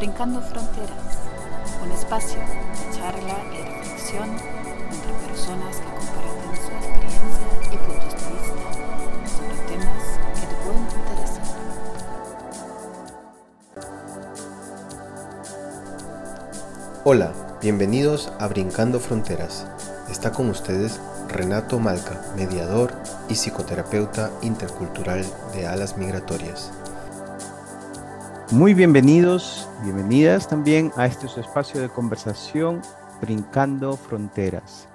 Brincando Fronteras, un espacio de charla y reflexión entre personas que comparten su experiencia y puntos de vista sobre temas que te pueden interesar. Hola, bienvenidos a Brincando Fronteras. Está con ustedes Renato Malca, mediador y psicoterapeuta intercultural de alas migratorias. Muy bienvenidos, bienvenidas también a este espacio de conversación Brincando Fronteras.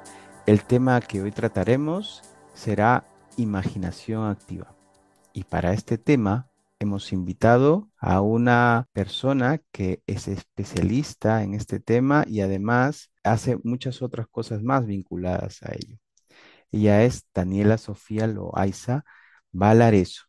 El tema que hoy trataremos será imaginación activa. Y para este tema hemos invitado a una persona que es especialista en este tema y además hace muchas otras cosas más vinculadas a ello. Ella es Daniela Sofía Loaiza Valareso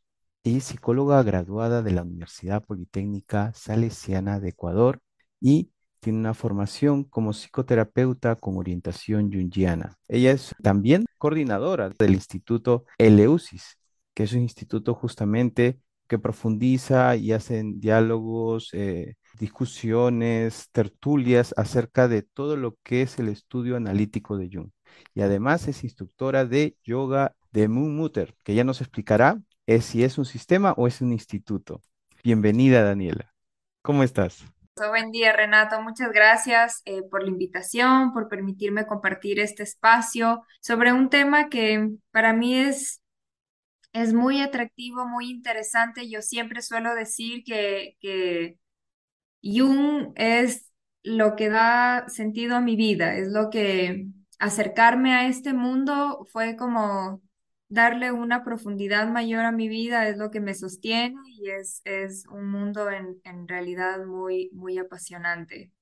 y psicóloga graduada de la Universidad Politécnica Salesiana de Ecuador y tiene una formación como psicoterapeuta con orientación junguiana. Ella es también coordinadora del Instituto Eleusis, que es un instituto justamente que profundiza y hace diálogos, eh, discusiones, tertulias acerca de todo lo que es el estudio analítico de Jung. Y además es instructora de yoga de Moon Mutter, que ya nos explicará es si es un sistema o es un instituto. Bienvenida, Daniela. ¿Cómo estás? Buen día, Renato. Muchas gracias eh, por la invitación, por permitirme compartir este espacio sobre un tema que para mí es, es muy atractivo, muy interesante. Yo siempre suelo decir que, que Jung es lo que da sentido a mi vida, es lo que acercarme a este mundo fue como darle una profundidad mayor a mi vida es lo que me sostiene y es, es un mundo en, en realidad muy, muy apasionante.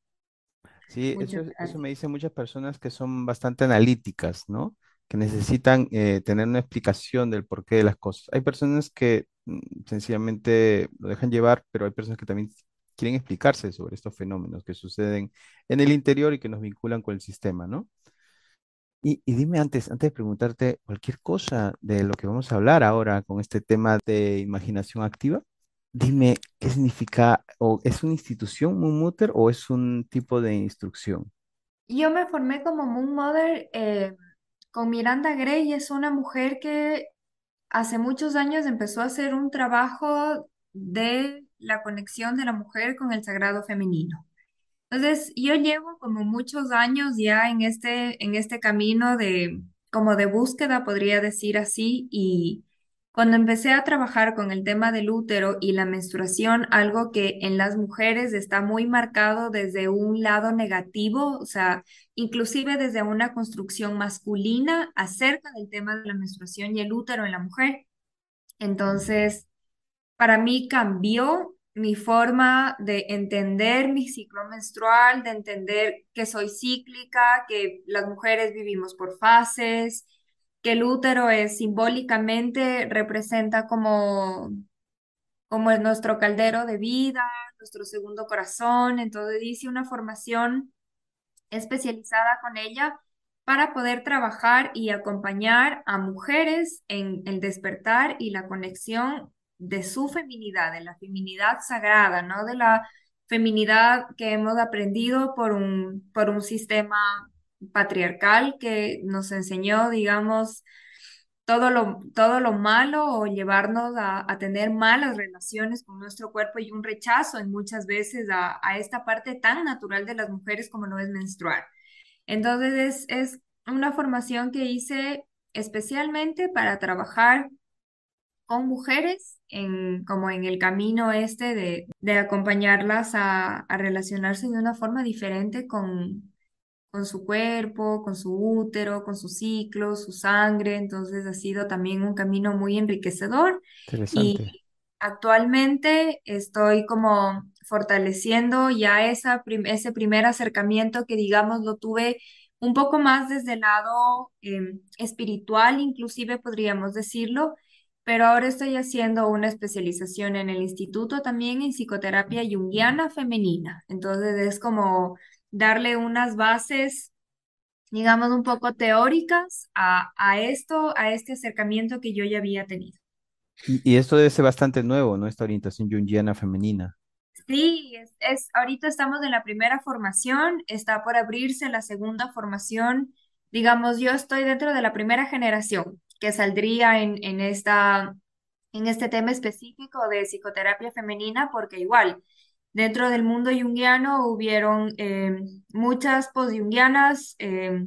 Sí, eso, me dicen muchas personas que son bastante analíticas, ¿no? Que necesitan eh, tener una explicación del porqué de las cosas. Hay personas que mm, sencillamente lo dejan llevar, pero hay personas que también quieren explicarse sobre estos fenómenos que suceden en el interior y que nos vinculan con el sistema, ¿no? Y, dime antes, antes de preguntarte cualquier cosa de lo que vamos a hablar ahora con este tema de imaginación activa, dime qué significa, o es una institución Moon Mother o es un tipo de instrucción. Yo me formé como Moon Mother eh, con Miranda Gray, es una mujer que hace muchos años empezó a hacer un trabajo de la conexión de la mujer con el sagrado femenino. Entonces, yo llevo como muchos años ya en este, en este camino de, como de búsqueda, podría decir así, y cuando empecé a trabajar con el tema del útero y la menstruación, algo que en las mujeres está muy marcado desde un lado negativo, o sea, inclusive desde una construcción masculina acerca del tema de la menstruación y el útero en la mujer. Entonces, para mí cambió mi forma de entender mi ciclo menstrual, de entender que soy cíclica, que las mujeres vivimos por fases, que el útero es simbólicamente representa como como es nuestro caldero de vida, nuestro segundo corazón, entonces hice una formación especializada con ella para poder trabajar y acompañar a mujeres en el despertar y la conexión de su feminidad, de la feminidad sagrada, ¿no? De la feminidad que hemos aprendido por un, por un sistema patriarcal que nos enseñó, digamos, todo lo, todo lo malo o llevarnos a, tener malas relaciones con nuestro cuerpo y un rechazo en muchas veces a, esta parte tan natural de las mujeres como no es menstruar. Entonces es, es una formación que hice especialmente para trabajar con mujeres en, como en el camino este de, de acompañarlas a, a, relacionarse de una forma diferente con, con su cuerpo, con su útero, con su ciclo, su sangre. Entonces ha sido también un camino muy enriquecedor. Y actualmente estoy como fortaleciendo ya esa ese primer acercamiento que digamos lo tuve un poco más desde el lado em, espiritual, inclusive podríamos decirlo, pero ahora estoy haciendo una especialización en el instituto también en psicoterapia junguiana femenina. Entonces es como darle unas bases, digamos, un poco teóricas a, esto, a este acercamiento que yo ya había tenido. Y, esto debe ser bastante nuevo, ¿no? Esta orientación junguiana femenina. Sí, es, es- ahorita estamos en la primera formación, está por abrirse la segunda formación. Digamos, yo estoy dentro de la primera generación que saldría en, en esta, en este tema específico de psicoterapia femenina, porque igual, dentro del mundo junguiano hubieron eh, muchas posyunguianas, eh,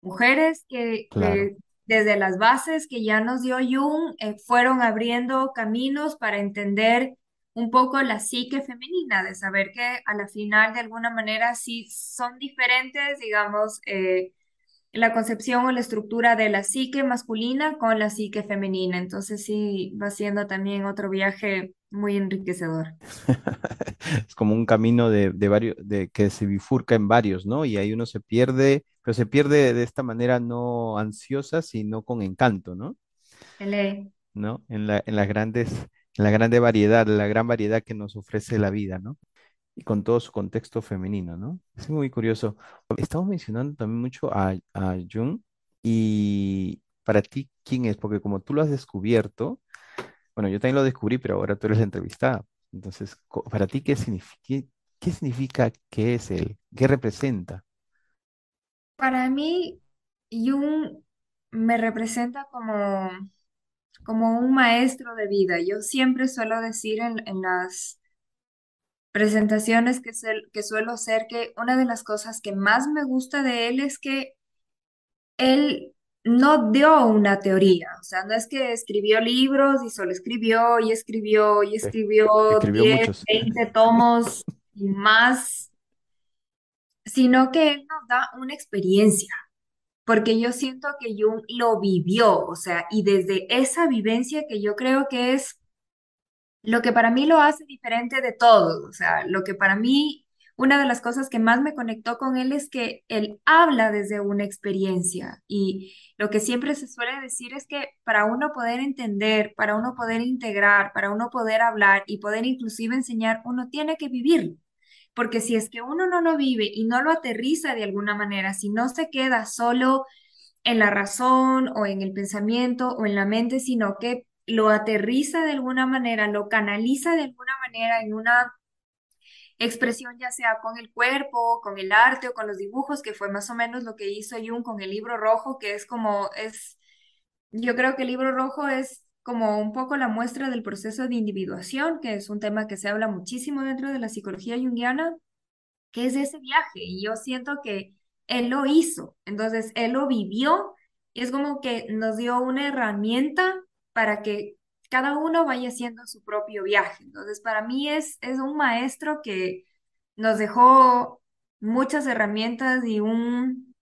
mujeres que Claro. desde las bases que ya nos dio Jung eh, fueron abriendo caminos para entender un poco la psique femenina, de saber que a la final de alguna manera sí son diferentes, digamos, eh, la concepción o la estructura de la psique masculina con la psique femenina. Entonces sí va siendo también otro viaje muy enriquecedor. Es como un camino de, de varios, de que se bifurca en varios, ¿no? Y ahí uno se pierde, pero se pierde de esta manera no ansiosa, sino con encanto, ¿no? Ele. ¿No? En la, en las grandes, en la grande variedad, la gran variedad que nos ofrece la vida, ¿no? Y con todo su contexto femenino, ¿no? Es muy curioso. Estamos mencionando también mucho a, Jung y para ti, ¿quién es? Porque como tú lo has descubierto, bueno, yo también lo descubrí, pero ahora tú eres la entrevistada. Entonces, para ti, ¿qué significa, qué, significa qué es él? ¿Qué representa? Para mí, Jung me representa como como un maestro de vida. Yo siempre suelo decir en las presentaciones que, suel- que suelo hacer que una de las cosas que más me gusta de él es que él no dio una teoría, o sea, no es que escribió libros y solo escribió y escribió y escribió escribió 10 muchos. 20 tomos y más, sino que él nos da una experiencia. Porque yo siento que Jung lo vivió, o sea, y desde esa vivencia que yo creo que es Lo que para mí lo hace diferente de todos, o sea, lo que para mí, una de las cosas que más me conectó con él es que él habla desde una experiencia y lo que siempre se suele decir es que para uno poder entender, para uno poder integrar, para uno poder hablar y poder inclusive enseñar, uno tiene que vivirlo. Porque si es que uno no lo vive y no lo aterriza de alguna manera, si no se queda solo en la razón o en el pensamiento o en la mente, sino que lo aterriza de alguna manera, lo canaliza de alguna manera en una expresión, ya sea con el cuerpo, con el arte o con los dibujos, que fue más o menos lo que hizo Jung con el libro rojo, que es como, es, yo creo que el libro rojo es como un poco la muestra del proceso de individuación, que es un tema que se habla muchísimo dentro de la psicología junguiana que es ese viaje. Y yo siento que él lo hizo, entonces él lo vivió y es como que nos dio una herramienta para que cada uno vaya haciendo su propio viaje. Entonces para mí es, es un maestro que nos dejó muchas herramientas y un,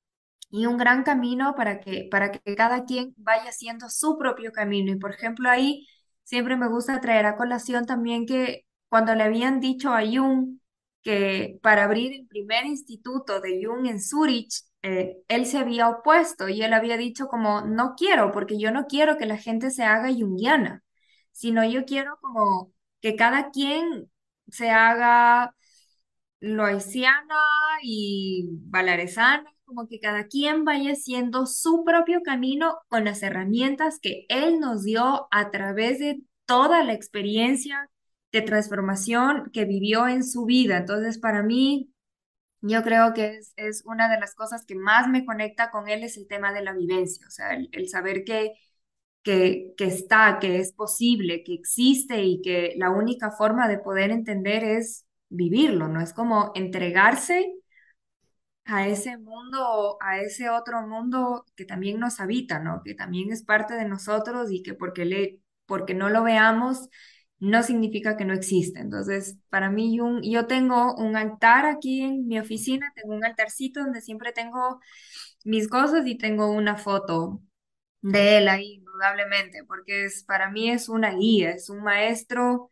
y un gran camino para que, para que cada quien vaya haciendo su propio camino. Y por ejemplo ahí siempre me gusta traer a colación también que cuando le habían dicho a Jung, que para abrir el primer instituto de Jung en Zurich, eh, él se había opuesto y él había dicho como, no quiero, porque yo no quiero que la gente se haga junguiana, sino yo quiero como que cada quien se haga loisiana y valaresana, como que cada quien vaya haciendo su propio camino con las herramientas que él nos dio a través de toda la experiencia de transformación que vivió en su vida. Entonces, para mí, yo creo que es, es una de las cosas que más me conecta con él es el tema de la vivencia, o sea, el, el saber que, que, que está, que es posible, que existe y que la única forma de poder entender es vivirlo, no es como entregarse a ese mundo, a ese otro mundo que también nos habita, ¿no? Que también es parte de nosotros y que porque, le, porque no lo veamos no significa que no existe. Entonces, para mí, yo tengo un altar aquí en mi oficina, tengo un altarcito donde siempre tengo mis cosas y tengo una foto de él ahí, indudablemente, porque es, para mí es una guía, es un maestro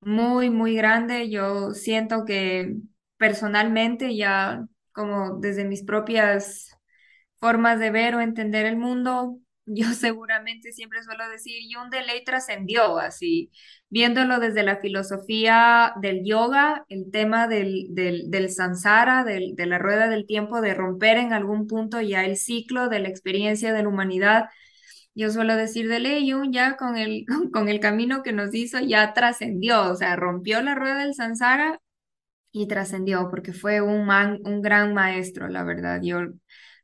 muy, muy grande. Yo siento que personalmente ya como desde mis propias formas de ver o entender el mundo, yo seguramente siempre suelo decir, Jung de ley trascendió, así, viéndolo desde la filosofía del yoga, el tema del, del, del samsara, del, de la rueda del tiempo, de romper en algún punto ya el ciclo de la experiencia de la humanidad yo suelo decir de Lei Yun ya con el, con el camino que nos hizo ya trascendió, o sea, rompió la rueda del samsara y trascendió porque fue un, man, un gran maestro, la verdad. Yo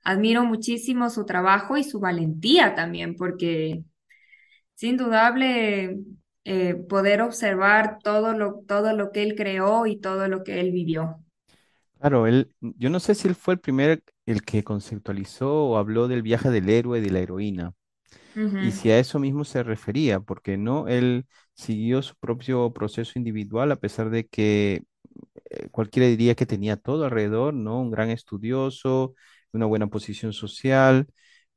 admiro muchísimo su trabajo y su valentía también, porque es indudable eh, poder observar todo lo, todo lo que él creó y todo lo que él vivió. Claro, él, yo no sé si él fue el primer el que conceptualizó o habló del viaje del héroe y de la heroína. Y si a eso mismo se refería, porque no, él siguió su propio proceso individual a pesar de que eh, cualquiera diría que tenía todo alrededor, ¿no? Un gran estudioso, una buena posición social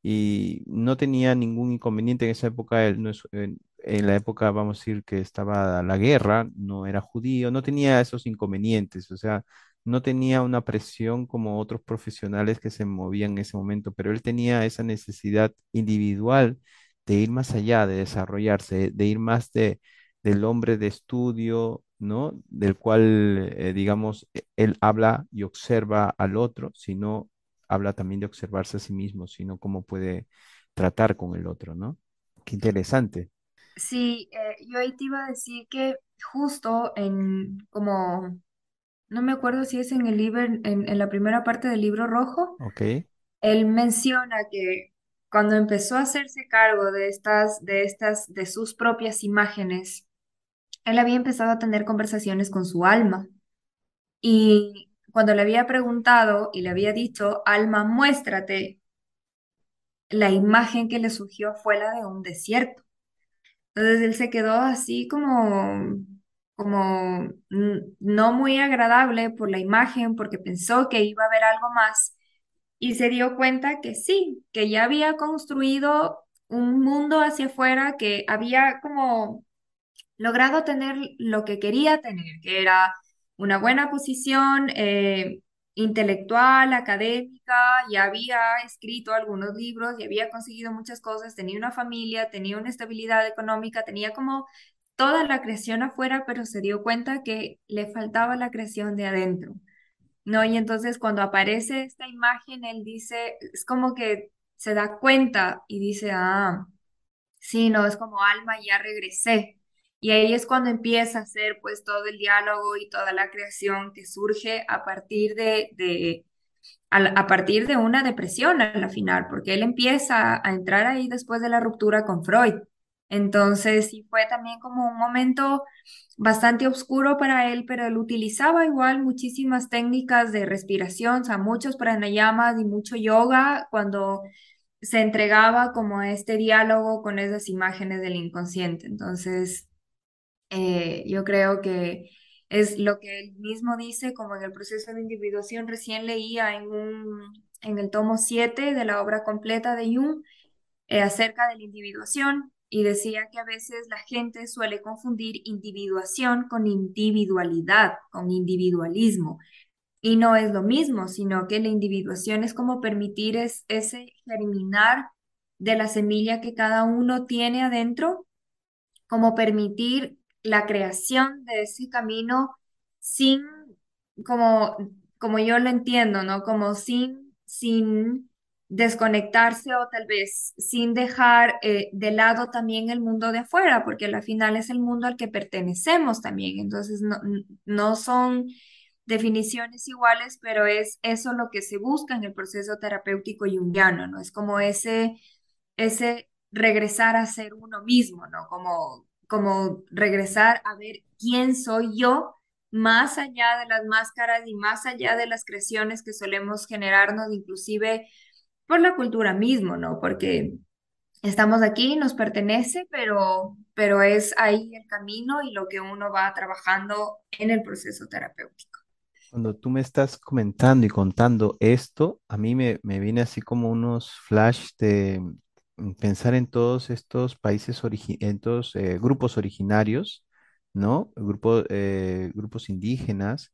y no tenía ningún inconveniente en esa época. Él en, la época, vamos a decir, que estaba la guerra, no era judío, no tenía esos inconvenientes, o sea, no tenía una presión como otros profesionales que se movían en ese momento, pero él tenía esa necesidad individual de ir más allá, de desarrollarse, de ir más de del hombre de estudio, ¿no? Del cual, eh, digamos, él habla y observa al otro, sino habla también de observarse a sí mismo, sino cómo puede tratar con el otro, ¿no? Qué interesante. Sí, eh, yo ahí te iba a decir que justo en como, no me acuerdo si es en el libro, en, en la primera parte del libro rojo, Ok. él menciona que cuando empezó a hacerse cargo de estas, de estas, de sus propias imágenes, él había empezado a tener conversaciones con su alma. Y cuando le había preguntado y le había dicho, alma, muéstrate, la imagen que le surgió fue la de un desierto. Entonces él se quedó así como, como no muy agradable por la imagen, porque pensó que iba a haber algo más y se dio cuenta que sí, que ya había construido un mundo hacia afuera, que había como logrado tener lo que quería tener, que era una buena posición eh, intelectual, académica, ya había escrito algunos libros, ya había conseguido muchas cosas, tenía una familia, tenía una estabilidad económica, tenía como toda la creación afuera, pero se dio cuenta que le faltaba la creación de adentro. ¿No? Y entonces cuando aparece esta imagen, él dice, es como que se da cuenta y dice, ah, Sí, no, es como alma, ya regresé. Y ahí es cuando empieza a hacer pues todo el diálogo y toda la creación que surge a partir de, a, partir de una depresión a la final, porque él empieza a entrar ahí después de la ruptura con Freud. Entonces, sí fue también como un momento bastante oscuro para él, pero él utilizaba igual muchísimas técnicas de respiración, o sea, muchos pranayamas y mucho yoga cuando se entregaba como este diálogo con esas imágenes del inconsciente. Entonces, eh, yo creo que es lo que él mismo dice, como en el proceso de individuación, recién leía en un, en el tomo 7 de la obra completa de Jung, eh, acerca de la individuación y decía que a veces la gente suele confundir individuación con individualidad, con individualismo. Y no es lo mismo, sino que la individuación es como permitir es, ese germinar de la semilla que cada uno tiene adentro como permitir la creación de ese camino sin, como, como yo lo entiendo, ¿no? Como sin, sin desconectarse o tal vez sin dejar eh, de lado también el mundo de afuera, porque al final es el mundo al que pertenecemos también. Entonces, no, no son definiciones iguales, pero es eso lo que se busca en el proceso terapéutico junguiano, ¿no? Es como ese ese regresar a ser uno mismo, ¿no? Como, como regresar a ver quién soy yo, más allá de las máscaras y más allá de las creaciones que solemos generarnos, inclusive por la cultura mismo, ¿no? Porque estamos aquí, nos pertenece, pero, pero es ahí el camino y lo que uno va trabajando en el proceso terapéutico. Cuando tú me estás comentando y contando esto, a mí me, me viene así como unos flash de pensar en todos estos países, en todos eh, grupos originarios, ¿no? Grupo- eh, grupos indígenas,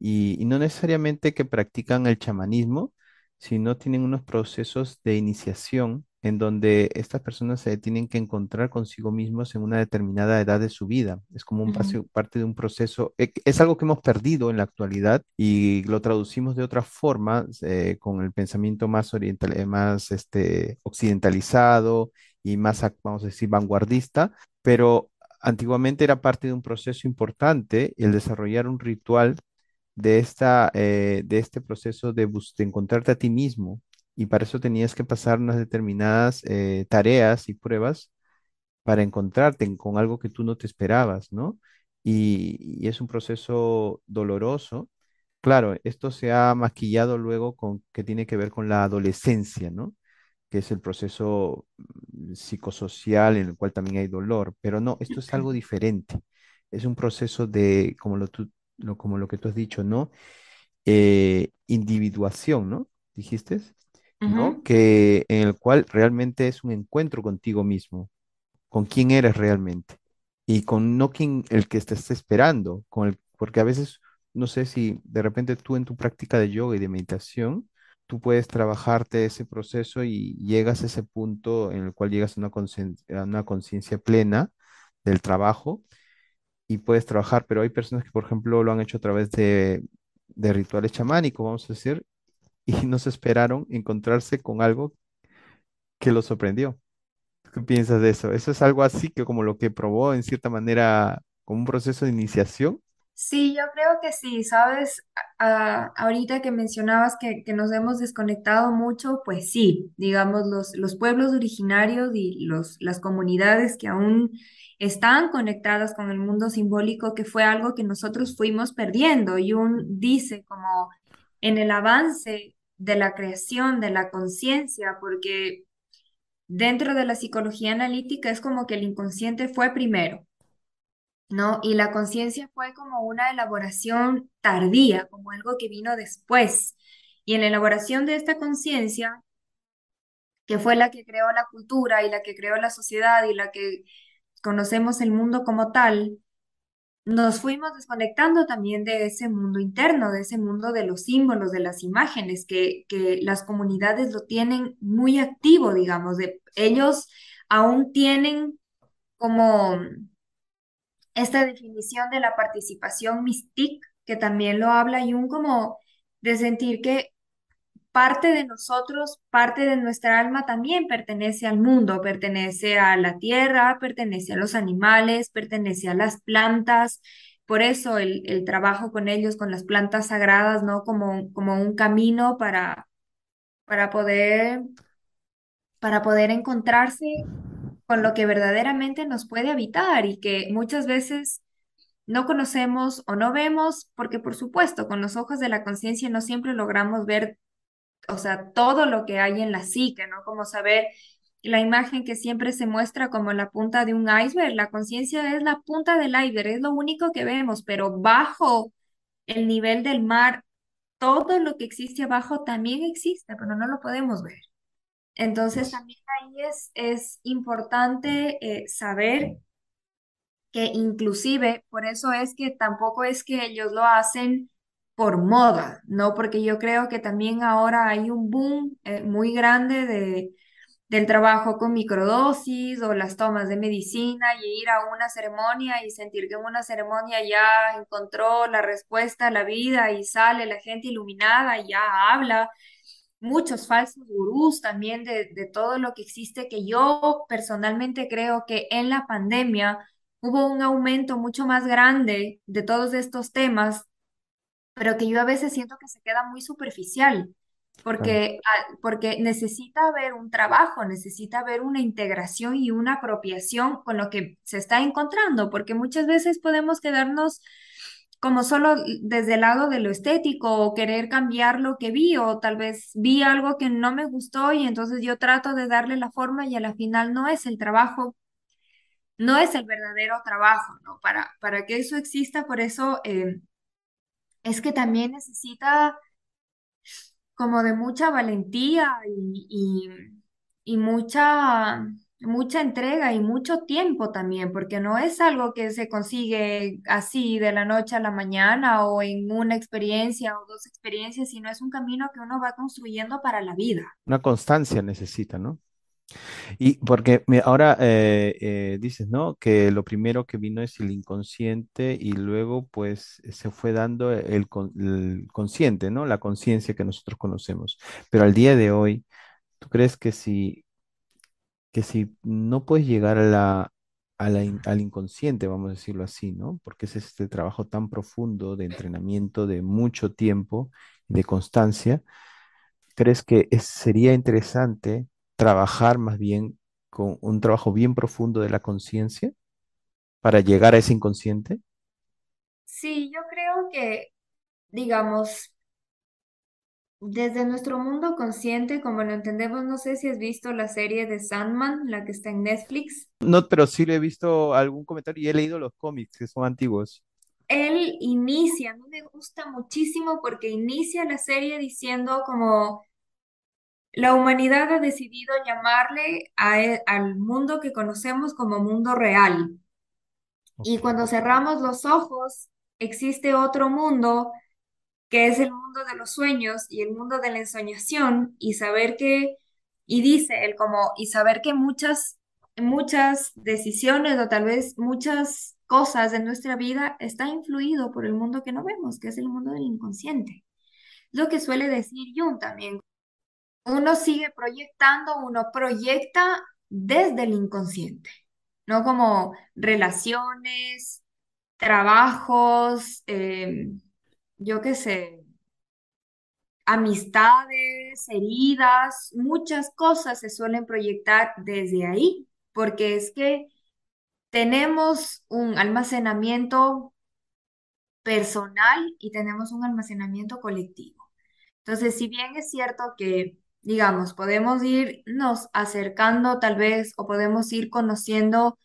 y, y no necesariamente que practican el chamanismo, sino tienen unos procesos de iniciación en donde estas personas se tienen que encontrar consigo mismos en una determinada edad de su vida. Es como un Ujú, paseo- parte de un proceso, eh, es algo que hemos perdido en la actualidad y lo traducimos de otra forma, eh, con el pensamiento más oriental, eh, más este, occidentalizado y más, vamos a decir, vanguardista, pero antiguamente era parte de un proceso importante el desarrollar un ritual de, esta, eh, de este proceso de, de encontrarte a ti mismo. Y para eso tenías que pasar unas determinadas eh, tareas y pruebas para encontrarte en- con algo que tú no te esperabas, ¿no? Y, y es un proceso doloroso. Claro, esto se ha maquillado luego con que tiene que ver con la adolescencia, ¿no? Que es el proceso mm, psicosocial en el cual también hay dolor, pero no, esto es algo diferente. Es un proceso de, como lo, tú- lo- como lo que tú has dicho, ¿no? Eh, individuación, ¿no? Dijiste, Que en el cual realmente es un encuentro contigo mismo con quién eres realmente y con no quién el que te esperando, con el, porque a veces no sé si de repente tú en tu práctica de yoga y de meditación, tú puedes trabajarte ese proceso y llegas a ese punto en el cual llegas a una conciencia plena del trabajo y puedes trabajar, pero hay personas que, por ejemplo, lo han hecho a través de, de rituales chamánicos, vamos a decir, y no se esperaron encontrarse con algo que los sorprendió. ¿Qué piensas de eso? ¿Eso es algo así que como lo que probó en cierta manera como un proceso de iniciación? Sí, yo creo que sí, sabes, ahorita que mencionabas que, que nos hemos desconectado mucho, pues sí, digamos, los, los pueblos originarios y los, las comunidades que aún están conectadas con el mundo simbólico, que fue algo que nosotros fuimos perdiendo. Jung dice como en el avance de la creación de la conciencia, porque dentro de la psicología analítica es como que el inconsciente fue primero. ¿no? Y la conciencia fue como una elaboración tardía, como algo que vino después. Y en la elaboración de esta conciencia, que fue la que creó la cultura y la que creó la sociedad y la que conocemos el mundo como tal, nos fuimos desconectando también de ese mundo interno, de ese mundo de los símbolos, de las imágenes, que, que las comunidades lo tienen muy activo, digamos, de ellos aún tienen como esta definición de la participación mística, que también lo habla Jung como de sentir que parte de nosotros, parte de nuestra alma también pertenece al mundo, pertenece a la tierra, pertenece a los animales, pertenece a las plantas. Por eso el, el trabajo con ellos, con las plantas sagradas, ¿no? Como, como un camino para, para poder, para poder encontrarse con lo que verdaderamente nos puede habitar y que muchas veces no conocemos o no vemos, porque por supuesto, con los ojos de la conciencia no siempre logramos ver, o sea, todo lo que hay en la psique, ¿no? Como saber la imagen que siempre se muestra como la punta de un iceberg. La conciencia es la punta del iceberg, es lo único que vemos, pero bajo el nivel del mar, todo lo que existe abajo también existe, pero no lo podemos ver. Entonces Es- también ahí es, es importante eh, saber que inclusive por eso es que tampoco es que ellos lo hacen por moda, ¿no? Porque yo creo que también ahora hay un boom eh, muy grande de, del trabajo con microdosis o las tomas de medicina y ir a una ceremonia y sentir que en una ceremonia ya encontró la respuesta a la vida y sale la gente iluminada y ya habla. Muchos falsos gurús también de, de todo lo que existe, que yo personalmente creo que en la pandemia hubo un aumento mucho más grande de todos estos temas, pero que yo a veces siento que se queda muy superficial, porque, ah, porque necesita haber un trabajo, necesita haber una integración y una apropiación con lo que se está encontrando, porque muchas veces podemos quedarnos como solo desde el lado de lo estético o querer cambiar lo que vi o tal vez vi algo que no me gustó y entonces yo trato de darle la forma y a la final no es el trabajo no es el verdadero trabajo, ¿no? Para, para que eso exista, por eso eh, es que también necesita como de mucha valentía y, y, mucha, mucha entrega y mucho tiempo también, porque no es algo que se consigue así de la noche a la mañana o en una experiencia o dos experiencias, sino es un camino que uno va construyendo para la vida. Una constancia necesita, ¿no? Y porque ahora eh, eh, dices, ¿no? Que lo primero que vino es el inconsciente y luego pues se fue dando el, con- el consciente, ¿no? La conciencia que nosotros conocemos. Pero al día de hoy, ¿tú crees que si que si no puedes llegar al inconsciente, vamos a decirlo así, ¿no? Porque es este trabajo tan profundo de entrenamiento de mucho tiempo y de constancia, ¿crees que sería interesante trabajar más bien con un trabajo bien profundo de la conciencia para llegar a ese inconsciente? Sí, yo creo que, digamos, desde nuestro mundo consciente, como lo entendemos, no sé si has visto la serie de Sandman, la que está en Netflix. No, pero sí le he visto algún comentario y he leído los cómics que son antiguos. Él inicia, a mí me gusta muchísimo porque inicia la serie diciendo como la humanidad ha decidido llamarle a e- al mundo que conocemos como mundo real. Y cuando cerramos los ojos, existe otro mundo que es el mundo de los sueños y el mundo de la ensoñación y saber que, y dice él como, y saber que muchas, muchas decisiones o tal vez muchas cosas de nuestra vida está influido por el mundo que no vemos, que es el mundo del inconsciente. Lo que suele decir Jung también. Uno sigue proyectando, uno proyecta desde el inconsciente, ¿no? Como relaciones, trabajos, eh, yo qué sé, amistades, heridas, muchas cosas se suelen proyectar desde ahí, porque es que tenemos un almacenamiento personal y tenemos un almacenamiento colectivo. Entonces, si bien es cierto que, digamos, podemos irnos acercando tal vez o podemos ir conociendo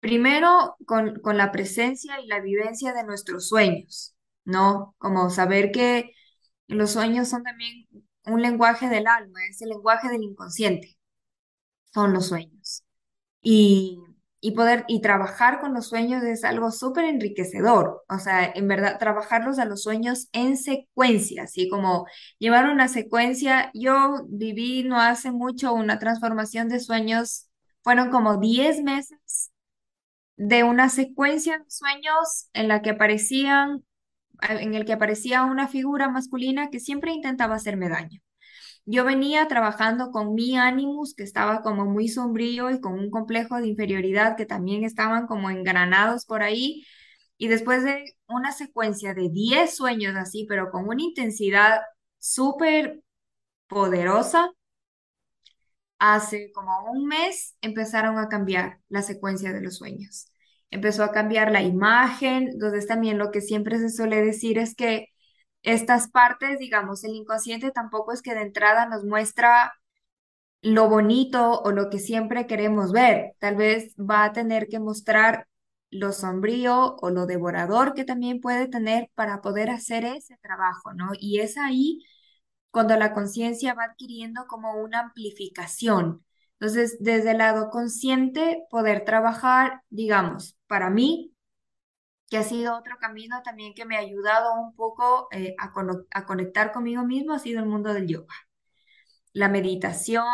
primero con, con la presencia y la vivencia de nuestros sueños, ¿no? Como saber que los sueños son también un lenguaje del alma, es el lenguaje del inconsciente, son los sueños. Y, y poder y trabajar con los sueños es algo súper enriquecedor. O sea, en verdad, trabajarlos a los sueños en secuencia, así como llevar una secuencia. Yo viví no hace mucho una transformación de sueños, fueron como 10 meses de una secuencia de sueños en la que aparecían, en el que aparecía una figura masculina que siempre intentaba hacerme daño. Yo venía trabajando con mi Animus, que estaba como muy sombrío y con un complejo de inferioridad que también estaban como engranados por ahí. Y después de una secuencia de 10 sueños así, pero con una intensidad súper poderosa, hace como un mes empezaron a cambiar la secuencia de los sueños. Empezó a cambiar la imagen, entonces también lo que siempre se suele decir es que estas partes, digamos, el inconsciente tampoco es que de entrada nos muestra lo bonito o lo que siempre queremos ver. Tal vez va a tener que mostrar lo sombrío o lo devorador que también puede tener para poder hacer ese trabajo, ¿no? Y es ahí cuando la conciencia va adquiriendo como una amplificación. Entonces, desde el lado consciente, poder trabajar, digamos, para mí, que ha sido otro camino también que me ha ayudado un poco eh, a, a conectar conmigo mismo, ha sido el mundo del yoga la meditación,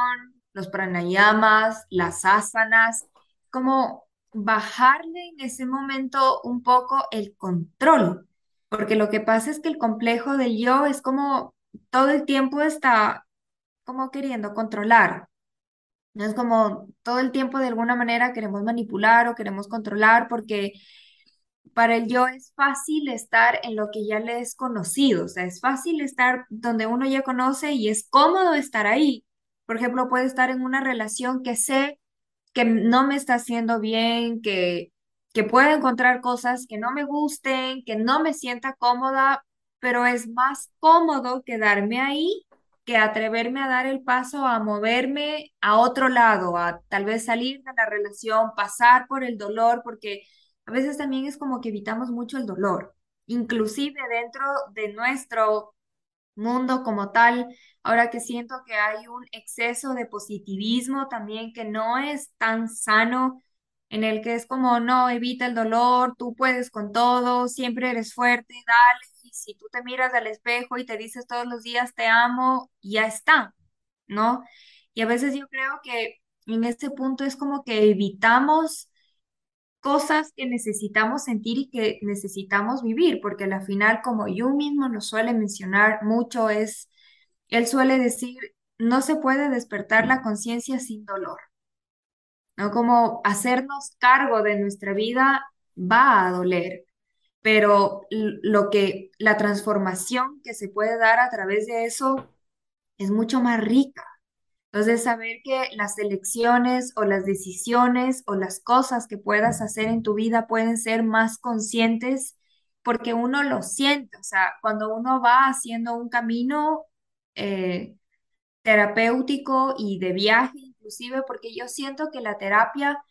los pranayamas, las asanas, como bajarle en ese momento un poco el control, porque lo que pasa es que el complejo del yo es como todo el tiempo está como queriendo controlar. No es como todo el tiempo de alguna manera queremos manipular o queremos controlar porque para el yo es fácil estar en lo que ya le es conocido, o sea, es fácil estar donde uno ya conoce y es cómodo estar ahí. Por ejemplo, puede estar en una relación que sé que no me está haciendo bien, que, que puedo encontrar cosas que no me gusten, que no me sienta cómoda, pero es más cómodo quedarme ahí que atreverme a dar el paso a moverme a otro lado, a tal vez salir de la relación, pasar por el dolor, porque a veces también es como que evitamos mucho el dolor, inclusive dentro de nuestro mundo como tal. Ahora que siento que hay un exceso de positivismo también que no es tan sano, en el que es como, no, evita el dolor, tú puedes con todo, siempre eres fuerte, dale, y si tú te miras al espejo y te dices todos los días, te amo, ya está, ¿no? Y a veces yo creo que en este punto es como que evitamos cosas que necesitamos sentir y que necesitamos vivir, porque al final, como yo mismo lo suele mencionar mucho, es, él suele decir, no se puede despertar la conciencia sin dolor. ¿no? Como hacernos cargo de nuestra vida va a doler, pero lo que, la transformación que se puede dar a través de eso es mucho más rica. Entonces, saber que las elecciones o las decisiones o las cosas que puedas hacer en tu vida pueden ser más conscientes porque uno lo siente, o sea, cuando uno va haciendo un camino eh, terapéutico y de viaje, inclusive, porque yo siento que la terapia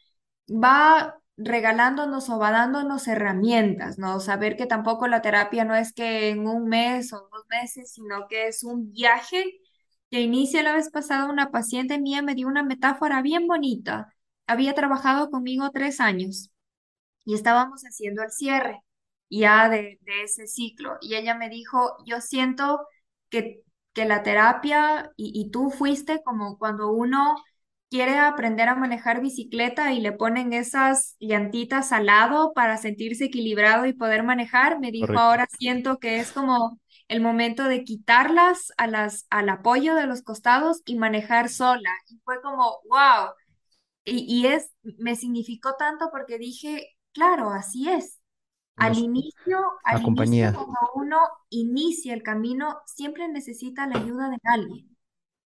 va regalándonos o va dándonos herramientas, ¿no? Saber que tampoco la terapia no es que en un mes o dos meses, sino que es un viaje que inicia la vez pasada una paciente mía me dio una metáfora bien bonita. Había trabajado conmigo tres años y estábamos haciendo el cierre ya de, de ese ciclo. Y ella me dijo, yo siento que, que la terapia y, y tú fuiste como cuando uno quiere aprender a manejar bicicleta y le ponen esas llantitas al lado para sentirse equilibrado y poder manejar, me dijo, Correcto. ahora siento que es como el momento de quitarlas a las, al apoyo de los costados y manejar sola. Y fue como, wow. Y, y es, me significó tanto porque dije, claro, así es. Al Nos, inicio, al inicio, compañía. cuando uno inicia el camino, siempre necesita la ayuda de alguien.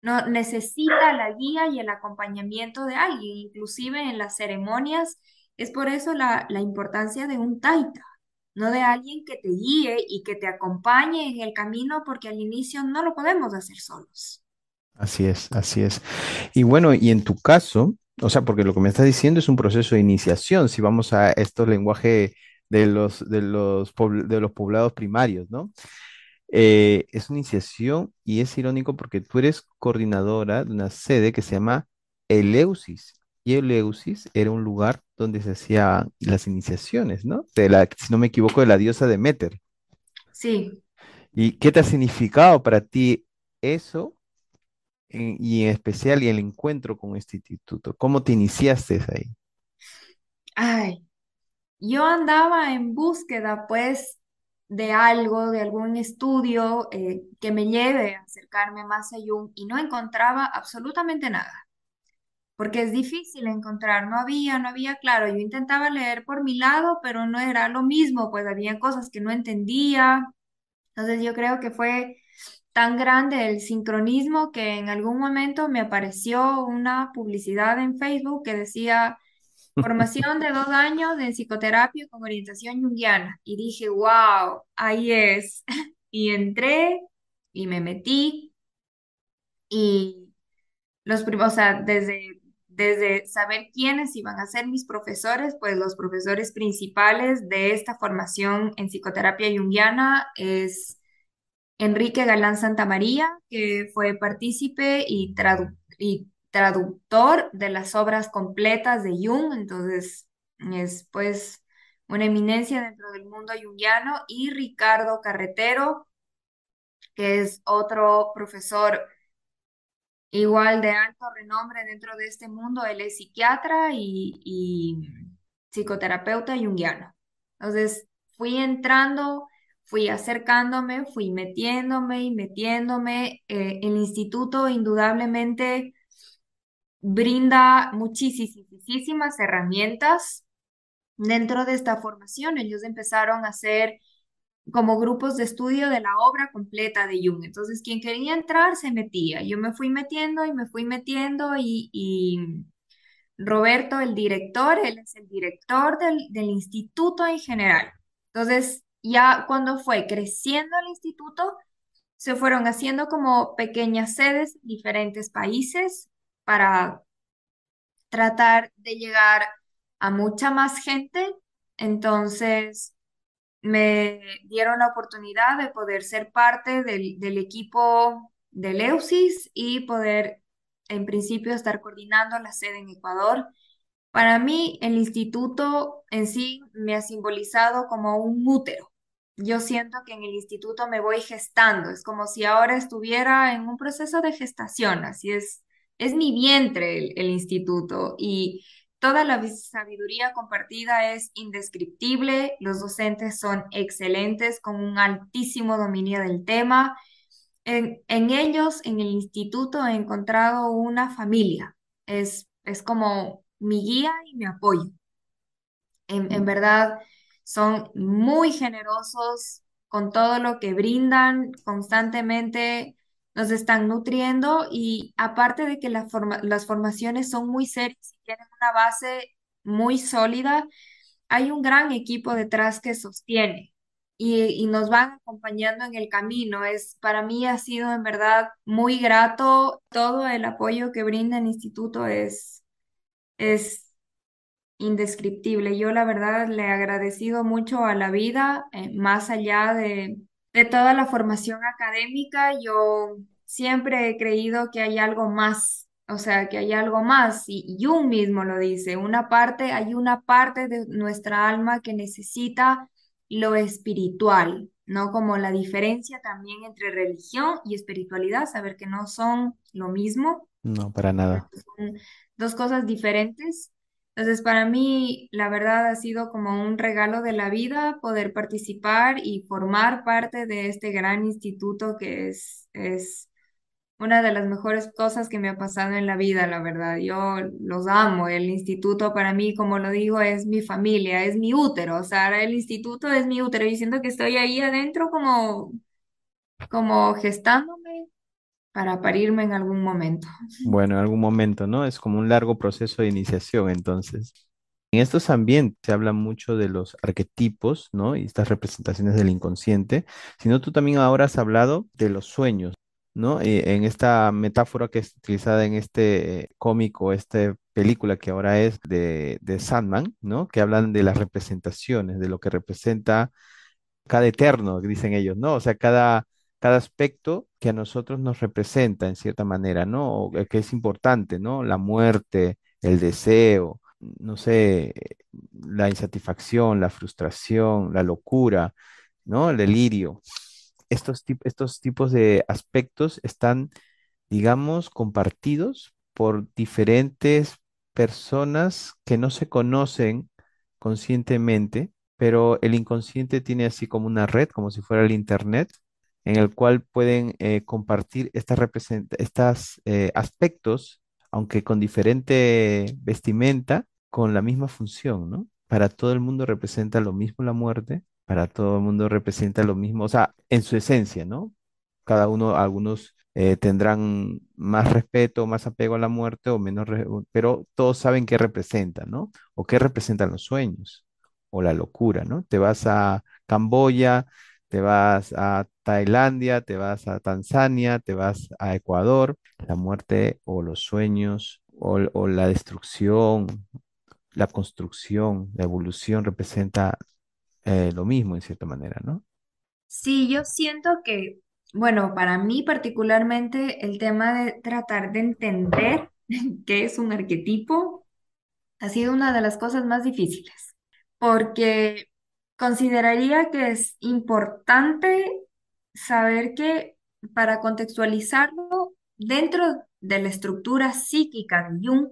No, necesita la guía y el acompañamiento de alguien, inclusive en las ceremonias. Es por eso la, la importancia de un taita, no de alguien que te guíe y que te acompañe en el camino, porque al inicio no lo podemos hacer solos. Así es, así es. Y bueno, y en tu caso, o sea, porque lo que me estás diciendo es un proceso de iniciación, si vamos a estos lenguaje de los, de los, de los poblados primarios, ¿no? Eh, es una iniciación y es irónico porque tú eres coordinadora de una sede que se llama Eleusis. Y Eleusis era un lugar donde se hacían las iniciaciones, ¿no? De la, si no me equivoco, de la diosa Deméter. Sí. ¿Y qué te ha significado para ti eso? en- y en especial y el encuentro con este instituto. ¿Cómo te iniciaste ahí? Ay, yo andaba en búsqueda, pues, de algo, de algún estudio eh, que me lleve a acercarme más a Jung y no encontraba absolutamente nada. Porque es difícil encontrar, no había, no había, claro, yo intentaba leer por mi lado, pero no era lo mismo, pues había cosas que no entendía, entonces yo creo que fue tan grande el sincronismo que en algún momento me apareció una publicidad en Facebook que decía formación de dos años en psicoterapia con orientación junguiana y dije, wow, ahí es, y entré y me metí y los prim- o sea, desde, desde saber quiénes iban a ser mis profesores, pues los profesores principales de esta formación en psicoterapia junguiana es Enrique Galán Santamaría, que fue partícipe y, tradu- y traductor de las obras completas de Jung, entonces es pues una eminencia dentro del mundo junguiano, y Ricardo Carretero, que es otro profesor igual de alto renombre dentro de este mundo. Él es psiquiatra y, y psicoterapeuta junguiano. Entonces, fui entrando, fui acercándome, fui metiéndome y metiéndome. Eh, el instituto indudablemente brinda muchísimas herramientas dentro de esta formación. Ellos empezaron a hacer como grupos de estudio de la obra completa de Jung. Entonces, quien quería entrar se metía. Yo me fui metiendo y me fui metiendo y, y Roberto, el director, él es el director del, del instituto en general. Entonces, ya cuando fue creciendo el instituto, se fueron haciendo como pequeñas sedes en diferentes países para tratar de llegar a mucha más gente. Entonces, me dieron la oportunidad de poder ser parte del, del equipo de Leusis y poder, en principio, estar coordinando la sede en Ecuador. Para mí, el instituto en sí me ha simbolizado como un útero. Yo siento que en el instituto me voy gestando, es como si ahora estuviera en un proceso de gestación, así es, es mi vientre el, el instituto y toda la sabiduría compartida es indescriptible, los docentes son excelentes con un altísimo dominio del tema. En, en ellos, en el instituto, he encontrado una familia, es, es como mi guía y mi apoyo. En, en verdad, son muy generosos con todo lo que brindan, constantemente nos están nutriendo y aparte de que las formaciones son muy serias y tienen una base muy sólida, hay un gran equipo detrás que sostiene y, y nos van acompañando en el camino. Es, para mí ha sido en verdad muy grato. Todo el apoyo que brinda el instituto es, es indescriptible. Yo la verdad le he agradecido mucho a la vida, eh, más allá de, de toda la formación académica, yo siempre he creído que hay algo más, o sea, que hay algo más, y Jung mismo lo dice, una parte, hay una parte de nuestra alma que necesita lo espiritual. ¿no? Como la diferencia también entre religión y espiritualidad, saber que no son lo mismo, No, para nada. son dos cosas diferentes. Entonces, para mí, la verdad ha sido como un regalo de la vida poder participar y formar parte de este gran instituto que es, es una de las mejores cosas que me ha pasado en la vida, la verdad. Yo los amo. El instituto para mí, como lo digo, es mi familia, es mi útero. O sea, el instituto es mi útero y siento que estoy ahí adentro como, como gestándome para parirme en algún momento. Bueno, en algún momento, ¿no? Es como un largo proceso de iniciación, entonces. En estos ambientes se habla mucho de los arquetipos, ¿no? Y estas representaciones del inconsciente, sino tú también ahora has hablado de los sueños, ¿no? Eh, en esta metáfora que es utilizada en este eh, cómico, esta película que ahora es de, de Sandman, ¿no? Que hablan de las representaciones, de lo que representa cada eterno, dicen ellos, ¿no? O sea, cada, cada aspecto que a nosotros nos representa en cierta manera, ¿no? Que que es importante, ¿no? La muerte, el deseo, no sé, la insatisfacción, la frustración, la locura, ¿no? El delirio. Estos, tip- estos tipos de aspectos están, digamos, compartidos por diferentes personas que no se conocen conscientemente pero el inconsciente tiene así como una red, como si fuera el internet, en el cual pueden eh, compartir estas estas, eh, aspectos, aunque con diferente vestimenta, con la misma función, ¿no? Para todo el mundo representa lo mismo la muerte, para todo el mundo representa lo mismo, o sea, en su esencia, ¿no? Cada uno, algunos eh, tendrán más respeto, más apego a la muerte o menos, pero todos saben qué representa, ¿no? O qué representan los sueños o la locura, ¿no? Te vas a Camboya, te vas a Tailandia, te vas a Tanzania, te vas a Ecuador, la muerte o los sueños o, o la destrucción, la construcción, la evolución representa eh, lo mismo en cierta manera, ¿no? Sí, yo siento que, bueno, para mí particularmente el tema de tratar de entender qué es un arquetipo ha sido una de las cosas más difíciles, porque consideraría que es importante saber que para contextualizarlo, dentro de la estructura psíquica de Jung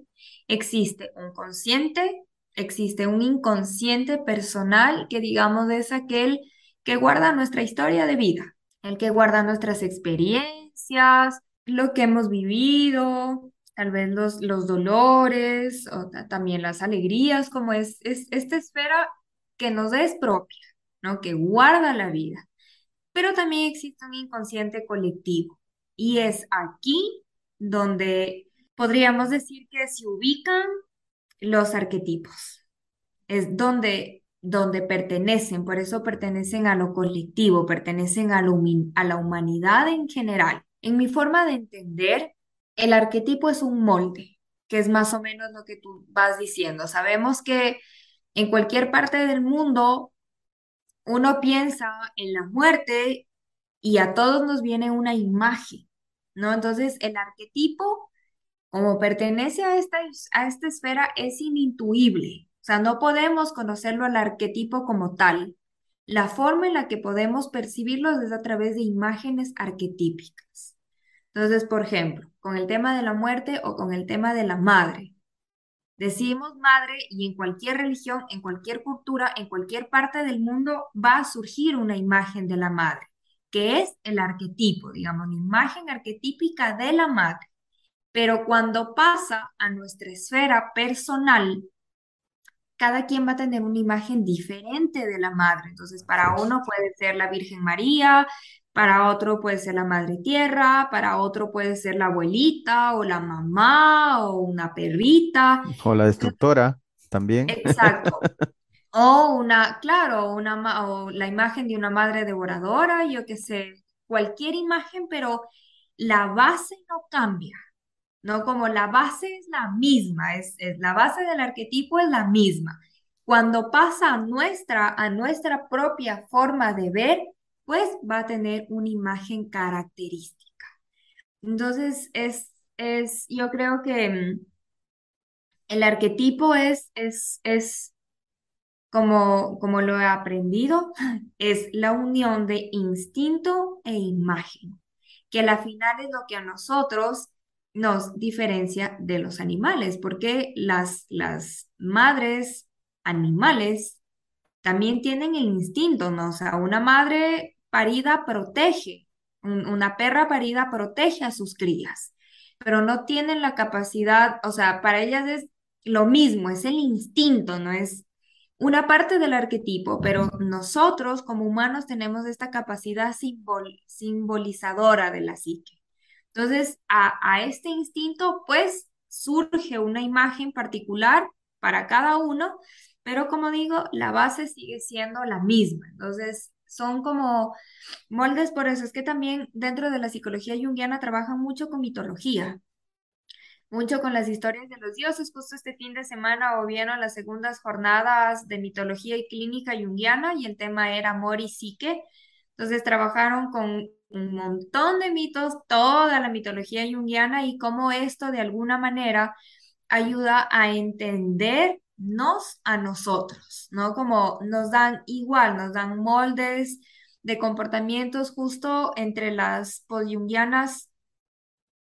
existe un consciente, existe un inconsciente personal que digamos es aquel que guarda nuestra historia de vida, el que guarda nuestras experiencias, lo que hemos vivido, tal vez los, los dolores o ta- también las alegrías, como es, es esta esfera que nos es propia, ¿no? Que guarda la vida. Pero también existe un inconsciente colectivo y es aquí donde podríamos decir que se ubican los arquetipos es donde, donde pertenecen, por eso pertenecen a lo colectivo, pertenecen a, a la humanidad en general. En mi forma de entender, el arquetipo es un molde, que es más o menos lo que tú vas diciendo. Sabemos que en cualquier parte del mundo uno piensa en la muerte y a todos nos viene una imagen, ¿no? Entonces, el arquetipo como pertenece a esta, a esta esfera, es inintuible. O sea, no podemos conocerlo al arquetipo como tal. La forma en la que podemos percibirlo es a través de imágenes arquetípicas. Entonces, por ejemplo, con el tema de la muerte o con el tema de la madre. Decimos madre y en cualquier religión, en cualquier cultura, en cualquier parte del mundo va a surgir una imagen de la madre, que es el arquetipo, digamos, la imagen arquetípica de la madre. Pero cuando pasa a nuestra esfera personal, cada quien va a tener una imagen diferente de la madre. Entonces, para uno puede ser la Virgen María, para otro puede ser la Madre Tierra, para otro puede ser la abuelita o la mamá o una perrita. O la destructora también. Exacto. O una, claro, una, o la imagen de una madre devoradora, yo qué sé, cualquier imagen, pero la base no cambia. ¿no? Como la base es la misma, es, la base del arquetipo es la misma. Cuando pasa a nuestra, a nuestra propia forma de ver, pues va a tener una imagen característica. Entonces, es, es yo creo que mm, el arquetipo es, es, es como, como lo he aprendido, es la unión de instinto e imagen, que al final es lo que a nosotros nos diferencia de los animales, porque las, las madres animales también tienen el instinto, ¿no? O sea, una madre parida protege, una perra parida protege a sus crías, pero no tienen la capacidad, o sea, para ellas es lo mismo, es el instinto, no es una parte del arquetipo, pero nosotros como humanos tenemos esta capacidad simbolizadora de la psique. Entonces, a, este instinto, pues, surge una imagen particular para cada uno, pero como digo, la base sigue siendo la misma. Entonces, son como moldes, por eso es que también dentro de la psicología junguiana trabajan mucho con mitología, mucho con las historias de los dioses. Justo este fin de semana hubieron las segundas jornadas de mitología y clínica junguiana y el tema era amor y psique. Entonces trabajaron con un montón de mitos, toda la mitología junguiana y cómo esto de alguna manera ayuda a entendernos a nosotros, ¿no? Como nos dan igual, nos dan moldes de comportamientos justo entre las polyungianas.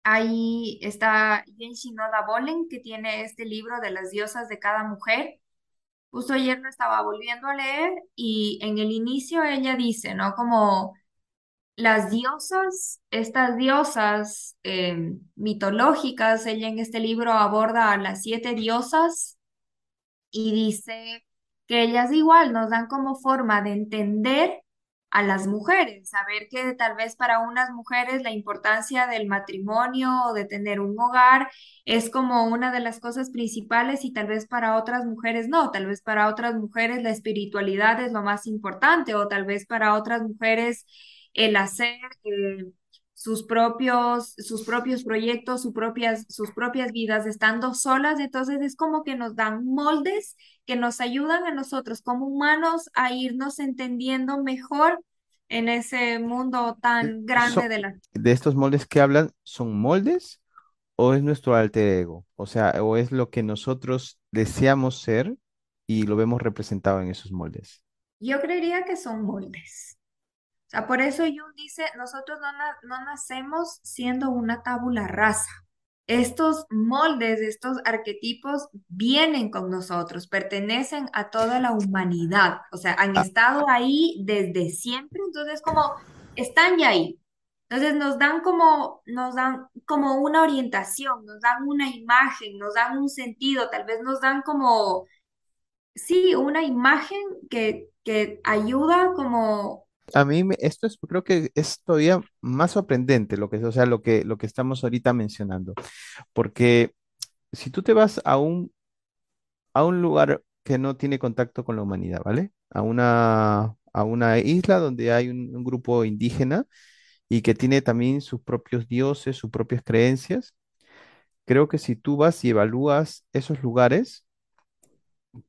Ahí está Yen Shinoda Bolen, que tiene este libro de las diosas de cada mujer. Justo ayer lo estaba volviendo a leer y en el inicio ella dice, ¿no? Como las diosas, estas diosas eh, mitológicas, ella en este libro aborda a las siete diosas y dice que ellas igual nos dan como forma de entender a las mujeres, saber que tal vez para unas mujeres la importancia del matrimonio o de tener un hogar es como una de las cosas principales y tal vez para otras mujeres no, tal vez para otras mujeres la espiritualidad es lo más importante o tal vez para otras mujeres el hacer eh, sus propios, sus propios proyectos, sus propias, sus propias vidas estando solas. Entonces es como que nos dan moldes que nos ayudan a nosotros como humanos a irnos entendiendo mejor en ese mundo tan grande de la... De estos moldes que hablan, ¿son moldes o es nuestro alter ego? O sea, o es lo que nosotros deseamos ser y lo vemos representado en esos moldes. Yo creería que son moldes. O sea, por eso Jung dice, nosotros no, nacemos siendo una tabula rasa. Estos moldes, estos arquetipos vienen con nosotros, pertenecen a toda la humanidad, o sea, han ah. estado ahí desde siempre, entonces como están ya ahí. Entonces nos dan como, nos dan como una orientación, nos dan una imagen, nos dan un sentido, tal vez nos dan como, sí, una imagen que, que ayuda como a mí esto es, creo que es todavía más sorprendente lo que, o sea, lo que, lo que estamos ahorita mencionando. Porque si tú te vas a un, a un lugar que no tiene contacto con la humanidad, ¿vale? A una, a una isla donde hay un, un grupo indígena y que tiene también sus propios dioses, sus propias creencias. Creo que si tú vas y evalúas esos lugares,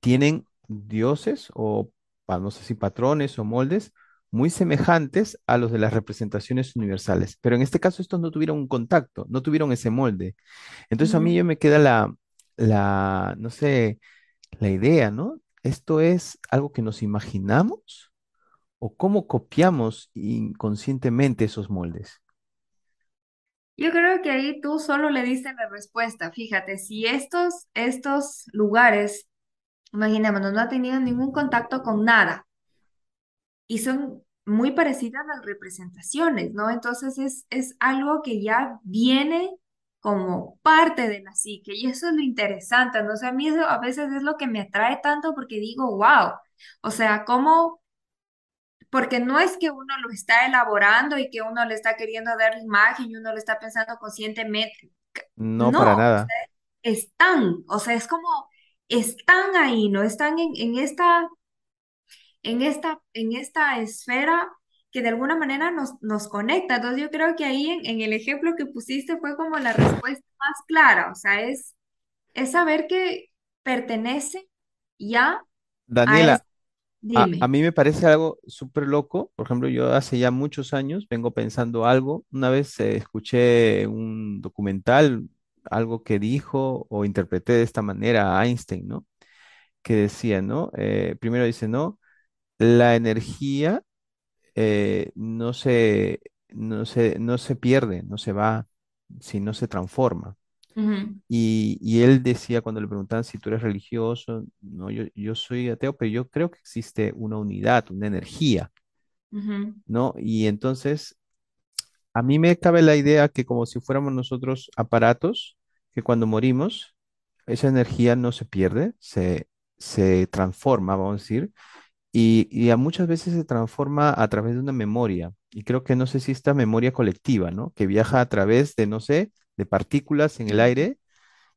tienen dioses o, no sé si patrones o moldes muy semejantes a los de las representaciones universales, pero en este caso estos no tuvieron un contacto, no tuvieron ese molde. Entonces a mí ya me queda la, la, no sé, la idea, ¿no? ¿Esto es algo que nos imaginamos o cómo copiamos inconscientemente esos moldes? Yo creo que ahí tú solo le diste la respuesta. Fíjate, si estos, estos lugares, imaginémonos, no ha tenido ningún contacto con nada, y son muy parecidas las representaciones, ¿no? Entonces es, es algo que ya viene como parte de la psique. Y eso es lo interesante, ¿no? O sea, a mí eso a veces es lo que me atrae tanto porque digo, wow, o sea, cómo porque no es que uno lo está elaborando y que uno le está queriendo dar la imagen y uno lo está pensando conscientemente. No, No, para o nada. sea, están, o sea, es como, están ahí, ¿no? Están en, en esta, en esta, en esta esfera que de alguna manera nos, nos conecta. Entonces yo creo que ahí en, en el ejemplo que pusiste fue como la respuesta más clara, o sea, es, es saber que pertenece ya a Daniela, es, A, a dime. mí me parece algo súper loco. Por ejemplo, yo hace ya muchos años vengo pensando algo. Una vez eh, escuché un documental, algo que dijo o interpreté de esta manera a Einstein, ¿no? Que decía, ¿no? Eh, primero dice, ¿no? La energía eh, no se, no se, no se pierde, no se va, sino se transforma. Y, y él decía cuando le preguntaban si tú eres religioso, no, yo, yo soy ateo, pero yo creo que existe una unidad, una energía. ¿no? Y entonces, a mí me cabe la idea que como si fuéramos nosotros aparatos, que cuando morimos, esa energía no se pierde, se, se transforma, vamos a decir, y, y a muchas veces se transforma a través de una memoria. Y creo que no sé si esta memoria colectiva, ¿no? Que viaja a través de, no sé, de partículas en el aire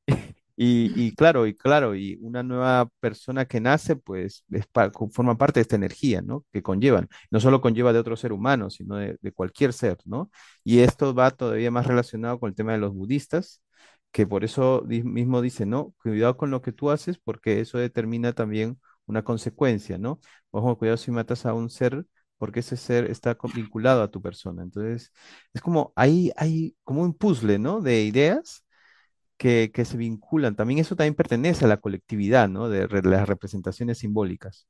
y, claro, y claro, y una nueva persona que nace, pues forma parte de esta energía, ¿no? Que conllevan. No solo conlleva de otro ser humano, sino de, de cualquier ser, ¿no? Y esto va todavía más relacionado con el tema de los budistas, que por eso mismo dice, ¿no? Cuidado con lo que tú haces, porque eso determina también una consecuencia, ¿no? Ojo, cuidado si matas a un ser, porque ese ser está vinculado a tu persona. Entonces, es como, ahí hay como un puzzle, ¿no? De ideas que, que se vinculan. También eso también pertenece a la colectividad, ¿no? De las representaciones simbólicas,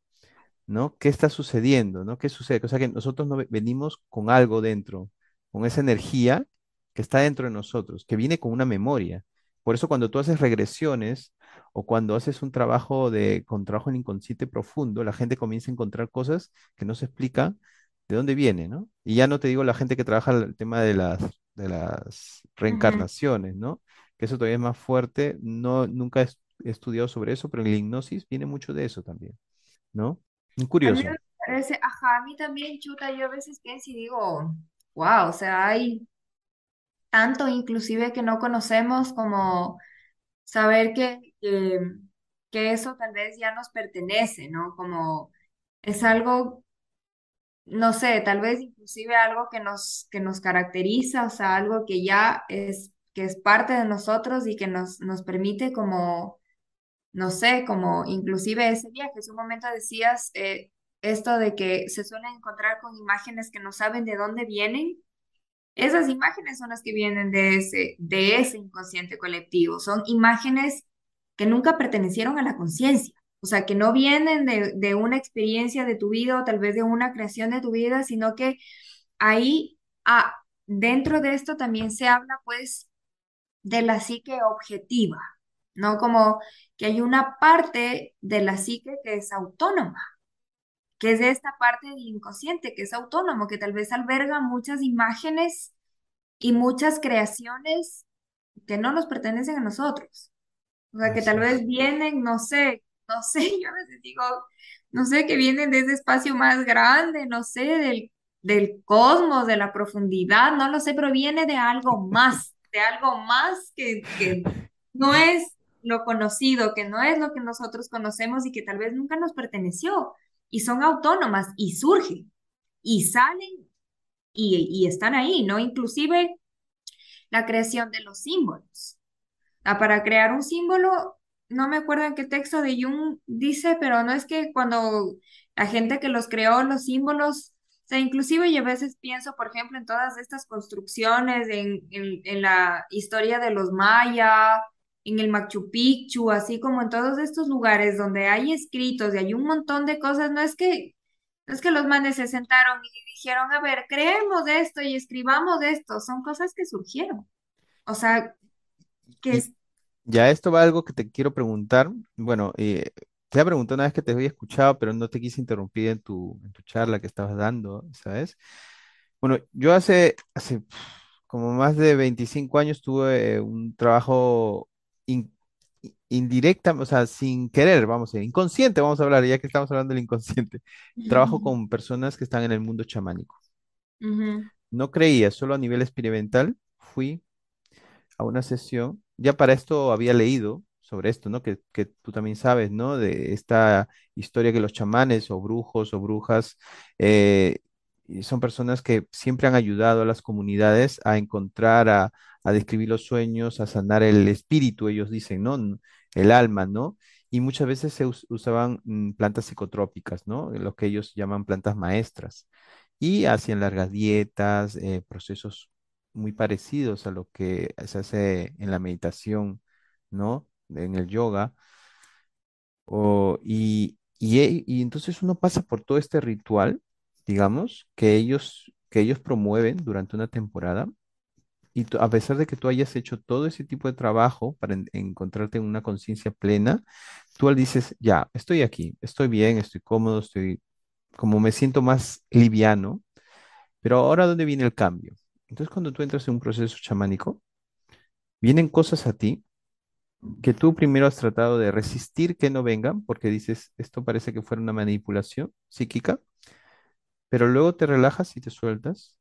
¿no? ¿Qué está sucediendo, ¿no? ¿Qué sucede? O sea, que nosotros no ve- venimos con algo dentro, con esa energía que está dentro de nosotros, que viene con una memoria. Por eso cuando tú haces regresiones o cuando haces un trabajo de, con trabajo en inconsciente profundo, la gente comienza a encontrar cosas que no se explican de dónde viene, ¿no? Y ya no te digo la gente que trabaja el tema de las, de las reencarnaciones, ¿no? Que eso todavía es más fuerte. No, nunca he est- he estudiado sobre eso, pero en la hipnosis viene mucho de eso también. ¿no? Muy A mí me curioso. parece, ajá, a mí también, chuta, yo a veces pienso y digo, wow, o sea, hay tanto inclusive que no conocemos como saber que, que, que eso tal vez ya nos pertenece, ¿no? Como es algo, no sé, tal vez inclusive algo que nos, que nos caracteriza, o sea, algo que ya es, que es parte de nosotros y que nos, nos permite como no sé, como inclusive ese viaje, hace un momento decías eh, esto de que se suelen encontrar con imágenes que no saben de dónde vienen. Esas imágenes son las que vienen de ese, de ese inconsciente colectivo. Son imágenes que nunca pertenecieron a la conciencia. O sea, que no vienen de, una experiencia de tu vida o tal vez de una creación de tu vida, sino que ahí, ah, dentro de esto también se habla, pues, de la psique objetiva, ¿no? Como que hay una parte de la psique que es autónoma, que es de esta parte del inconsciente, que es autónomo, que tal vez alberga muchas imágenes y muchas creaciones que no nos pertenecen a nosotros. O sea, que tal vez vienen, no sé, no sé, yo a veces digo, no sé, que vienen de ese espacio más grande, no sé, del, del cosmos, de la profundidad, no lo sé, pero viene de algo más, de algo más que, que no es lo conocido, que no es lo que nosotros conocemos y que tal vez nunca nos perteneció. Y son autónomas y surgen y salen y, y están ahí, ¿no? Inclusive la creación de los símbolos. Ah, para crear un símbolo, no me acuerdo en qué texto de Jung dice, pero no es que cuando la gente que los creó, los símbolos, o sea, inclusive yo a veces pienso, por ejemplo, en todas estas construcciones, en, en, en la historia de los maya, en el Machu Picchu, así como en todos estos lugares donde hay escritos y hay un montón de cosas, no es que, no es que los manes se sentaron y dijeron, a ver, creemos esto y escribamos esto, son cosas que surgieron. O sea, que es ya esto va a algo que te quiero preguntar. Bueno, eh, te había preguntado una vez que te había escuchado, pero no te quise interrumpir en tu, en tu charla que estabas dando, ¿sabes? Bueno, yo hace, hace como más de 25 años tuve un trabajo in- indirecta, o sea, sin querer, vamos a decir, inconsciente, vamos a hablar, ya que estamos hablando del inconsciente. Trabajo con personas que están en el mundo chamánico. No creía, solo a nivel experimental fui a una sesión. Ya para esto había leído sobre esto, ¿no? Que, que tú también sabes, ¿no? De esta historia que los chamanes o brujos o brujas eh, son personas que siempre han ayudado a las comunidades a encontrar, a, a describir los sueños, a sanar el espíritu, ellos dicen, ¿no? El alma, ¿no? Y muchas veces se us- usaban mm, plantas psicotrópicas, ¿no? Lo que ellos llaman plantas maestras. Y hacían largas dietas, eh, procesos muy parecidos a lo que se hace en la meditación, ¿no? En el yoga. O, y, y, entonces uno pasa por todo este ritual, digamos, que ellos, que ellos promueven durante una temporada. Y a pesar de que tú hayas hecho todo ese tipo de trabajo para en- encontrarte en una conciencia plena, tú dices, ya, estoy aquí, estoy bien, estoy cómodo, estoy como me siento más liviano, pero ahora ¿dónde viene el cambio? Entonces cuando tú entras en un proceso chamánico, vienen cosas a ti que tú primero has tratado de resistir que no vengan, porque dices, esto parece que fuera una manipulación psíquica, pero luego te relajas y te sueltas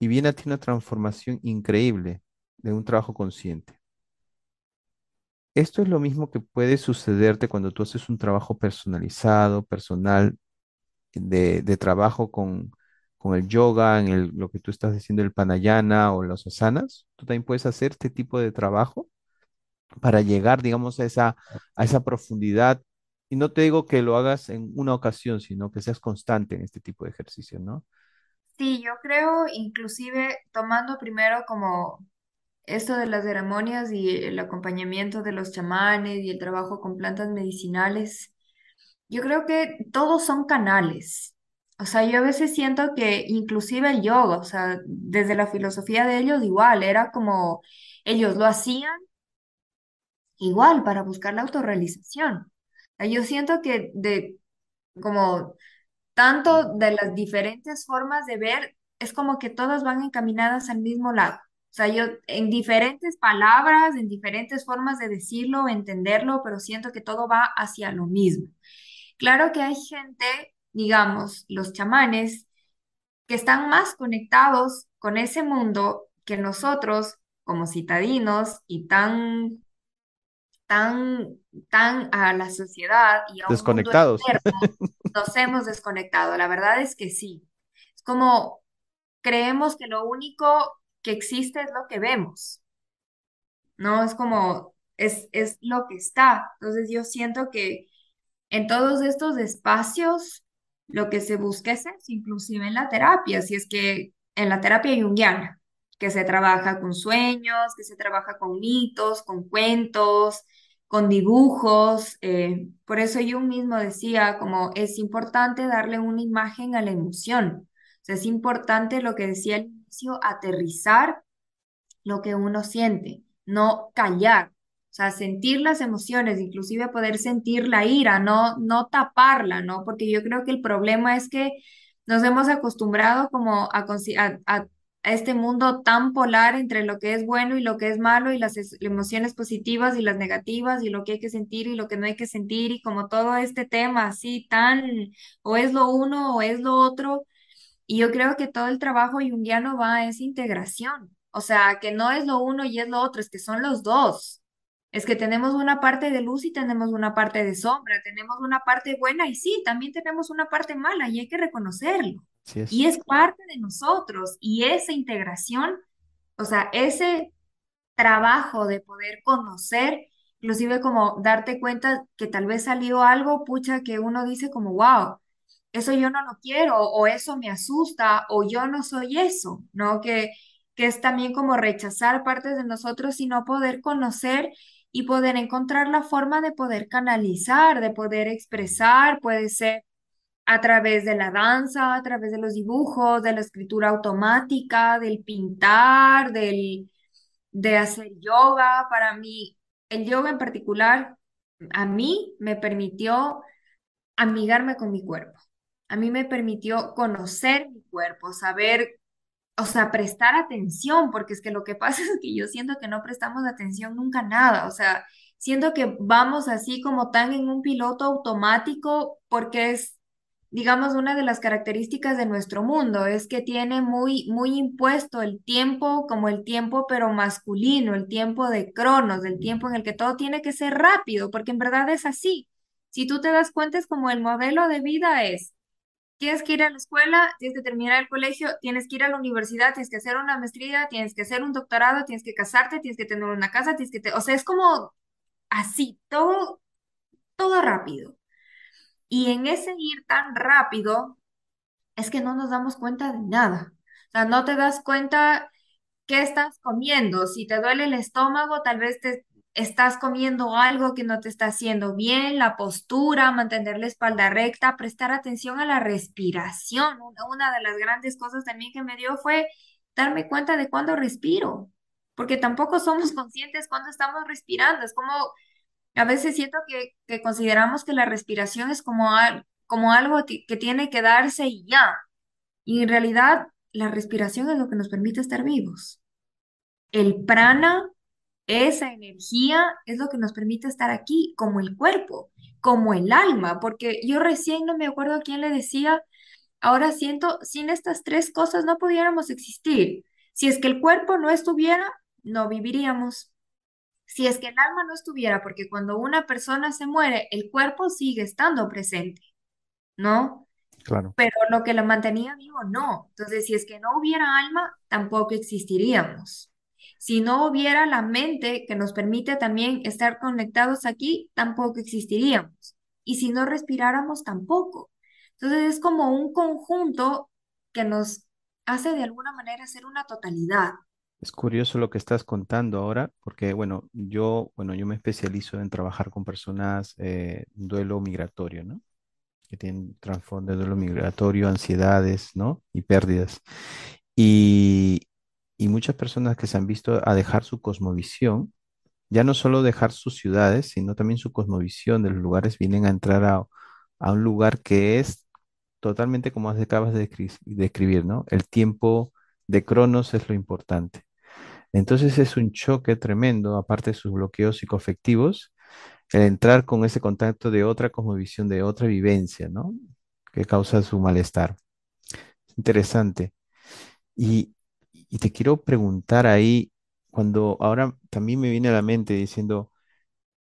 y viene a ti una transformación increíble de un trabajo consciente. Esto es lo mismo que puede sucederte cuando tú haces un trabajo personalizado, personal, de, de trabajo con, con el yoga, en el- lo que tú estás diciendo, el pranayama o los asanas. Tú también puedes hacer este tipo de trabajo para llegar, digamos, a esa, a esa profundidad. Y no te digo que lo hagas en una ocasión, sino que seas constante en este tipo de ejercicio, ¿no? Sí, yo creo, inclusive tomando primero como esto de las ceremonias y el acompañamiento de los chamanes y el trabajo con plantas medicinales, yo creo que todos son canales. O sea, yo a veces siento que inclusive el yoga, o sea, desde la filosofía de ellos igual, era como ellos lo hacían igual para buscar la autorrealización. O sea, yo siento que de como tanto de las diferentes formas de ver, es como que todas van encaminadas al mismo lado. O sea, yo en diferentes palabras, en diferentes formas de decirlo, entenderlo, pero siento que todo va hacia lo mismo. Claro que hay gente, digamos, los chamanes, que están más conectados con ese mundo que nosotros como citadinos y tan, tan, tan a la sociedad y a un mundo Desconectados. externo nos hemos desconectado. La verdad es que sí. Es como creemos que lo único que existe es lo que vemos, ¿no? Es como, es, es lo que está. Entonces yo siento que en todos estos espacios lo que se busca es eso, inclusive en la terapia, si es que en la terapia junguiana, que se trabaja con sueños, que se trabaja con mitos, con cuentos, con dibujos. eh, por eso yo mismo decía, como es importante darle una imagen a la emoción. Es importante lo que decía al inicio, aterrizar lo que uno siente, no callar. O sea, sentir las emociones, inclusive poder sentir la ira, no, no taparla, ¿no? Porque yo creo que el problema es que nos hemos acostumbrado como a, a, este mundo tan polar entre lo que es bueno y lo que es malo y las es- emociones positivas y las negativas y lo que hay que sentir y lo que no hay que sentir y como todo este tema así tan o es lo uno o es lo otro y yo creo que todo el trabajo junguiano va a esa integración. O sea, que no es lo uno y es lo otro, es que son los dos. Es que tenemos una parte de luz y tenemos una parte de sombra, tenemos una parte buena y sí, también tenemos una parte mala y hay que reconocerlo. Y es. es parte de nosotros. Y esa integración, o sea, ese trabajo de poder conocer, inclusive como darte cuenta que tal vez salió algo, pucha, que uno dice como, wow, eso yo no lo quiero, o eso me asusta, o yo no soy eso, ¿no? Que, que es también como rechazar partes de nosotros y no poder conocer y poder encontrar la forma de poder canalizar, de poder expresar, puede ser a través de la danza, a través de los dibujos, de la escritura automática, del pintar, del de hacer yoga. Para mí, el yoga en particular, a mí me permitió amigarme con mi cuerpo. A mí me permitió conocer mi cuerpo, saber, o sea, prestar atención, porque es que lo que pasa es que yo siento que no prestamos atención nunca a nada, o sea, siento que vamos así como tan en un piloto automático porque es, digamos, una de las características de nuestro mundo, es que tiene muy, muy impuesto el tiempo como el tiempo pero masculino, el tiempo de cronos, el tiempo en el que todo tiene que ser rápido, porque en verdad es así. Si tú te das cuenta, es como el modelo de vida es Tienes que ir a la escuela, tienes que terminar el colegio, tienes que ir a la universidad, tienes que hacer una maestría, tienes que hacer un doctorado, tienes que casarte, tienes que tener una casa, tienes que... o sea, es como así, todo, todo rápido. Y en ese ir tan rápido, es que no nos damos cuenta de nada. O sea, no te das cuenta qué estás comiendo. Si te duele el estómago, tal vez te estás comiendo algo que no te está haciendo bien, la postura, mantener la espalda recta, prestar atención a la respiración. Una de las grandes cosas también que me dio fue darme cuenta de cuándo respiro, porque tampoco somos conscientes cuando estamos respirando. Es como, a veces siento que, que consideramos que la respiración es como, como algo que tiene que darse y ya. Y en realidad la respiración es lo que nos permite estar vivos. El prana esa energía es lo que nos permite estar aquí, como el cuerpo, como el alma, porque yo recién no me acuerdo quién le decía, ahora siento, sin estas tres cosas no pudiéramos existir. Si es que el cuerpo no estuviera, no viviríamos. Si es que el alma no estuviera, porque cuando una persona se muere, el cuerpo sigue estando presente, ¿no? Claro. Pero lo que lo mantenía vivo, no. Entonces, si es que no hubiera alma, tampoco existiríamos. Si no hubiera la mente que nos permite también estar conectados aquí, tampoco existiríamos. Y si no respiráramos, tampoco. Entonces es como un conjunto que nos hace de alguna manera ser una totalidad. Es curioso lo que estás contando ahora, porque bueno, yo, bueno, yo me especializo en trabajar con personas eh, duelo migratorio, ¿no? Que tienen trasfondo de duelo migratorio, ansiedades, ¿no? Y pérdidas. Y, y muchas personas que se han visto a dejar su cosmovisión, ya no solo dejar sus ciudades, sino también su cosmovisión de los lugares, vienen a entrar a, un lugar que es totalmente como acabas de describir, ¿no? El tiempo de Cronos es lo importante. Entonces es un choque tremendo, aparte de sus bloqueos psicoafectivos, el entrar con ese contacto de otra cosmovisión, de otra vivencia, ¿no? Que causa su malestar. Interesante. Y y te quiero preguntar ahí, cuando ahora también me viene a la mente diciendo,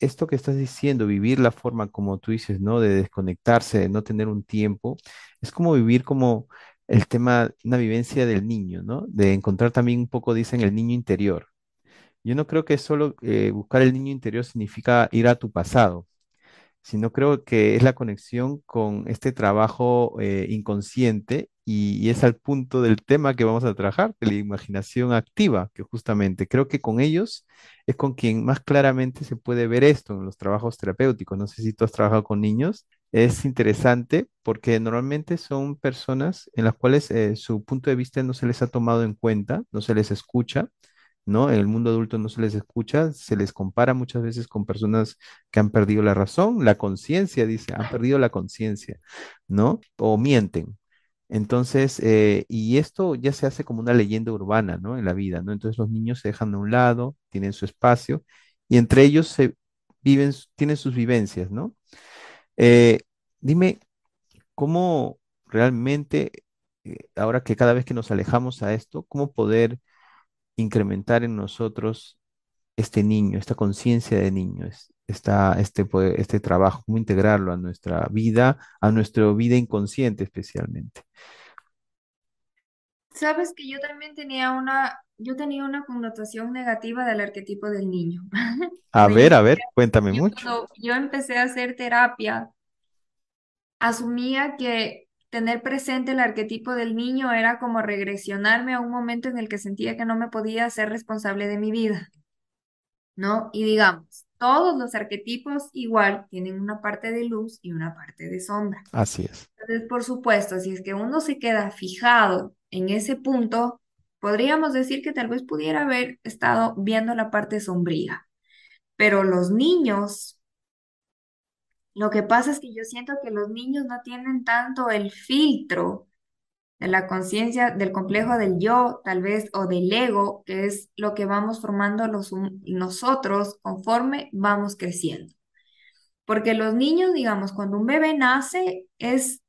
esto que estás diciendo, vivir la forma como tú dices, ¿no? De desconectarse, de no tener un tiempo, es como vivir como el tema, una vivencia del niño, ¿no? De encontrar también un poco, dicen, el niño interior. Yo no creo que solo eh, buscar el niño interior significa ir a tu pasado, sino creo que es la conexión con este trabajo eh, inconsciente y, es al punto del tema que vamos a trabajar, de la imaginación activa, que justamente creo que con ellos es con quien más claramente se puede ver esto en los trabajos terapéuticos. No sé si tú has trabajado con niños. Es interesante porque normalmente son personas en las cuales eh, su punto de vista no se les ha tomado en cuenta, no se les escucha ¿no? En el mundo adulto no se les escucha, se les compara muchas veces con personas que han perdido la razón, la conciencia, dice, han perdido la conciencia, ¿no? O mienten. Entonces, eh, y esto ya se hace como una leyenda urbana, ¿no? En la vida, ¿no? Entonces los niños se dejan de un lado, tienen su espacio, y entre ellos se viven, tienen sus vivencias, ¿no? Eh, dime, ¿cómo realmente, eh, ahora que cada vez que nos alejamos a esto, cómo poder incrementar en nosotros este niño, esta conciencia de niño, esta, este, este trabajo, cómo integrarlo a nuestra vida, a nuestra vida inconsciente especialmente. Sabes que yo también tenía una, yo tenía una connotación negativa del arquetipo del niño. A ver, a ver, cuéntame mucho. Cuando yo empecé a hacer terapia, asumía que tener presente el arquetipo del niño era como regresionarme a un momento en el que sentía que no me podía ser responsable de mi vida, ¿no? Y digamos, todos los arquetipos igual tienen una parte de luz y una parte de sombra. Así es. Entonces, por supuesto, si es que uno se queda fijado en ese punto, podríamos decir que tal vez pudiera haber estado viendo la parte sombría. Pero los niños lo que pasa es que yo siento que los niños no tienen tanto el filtro la conciencia, del complejo del yo, tal vez, o del ego, que es lo que vamos formando los, nosotros conforme vamos creciendo. Porque los niños, digamos, cuando un bebé nace, es,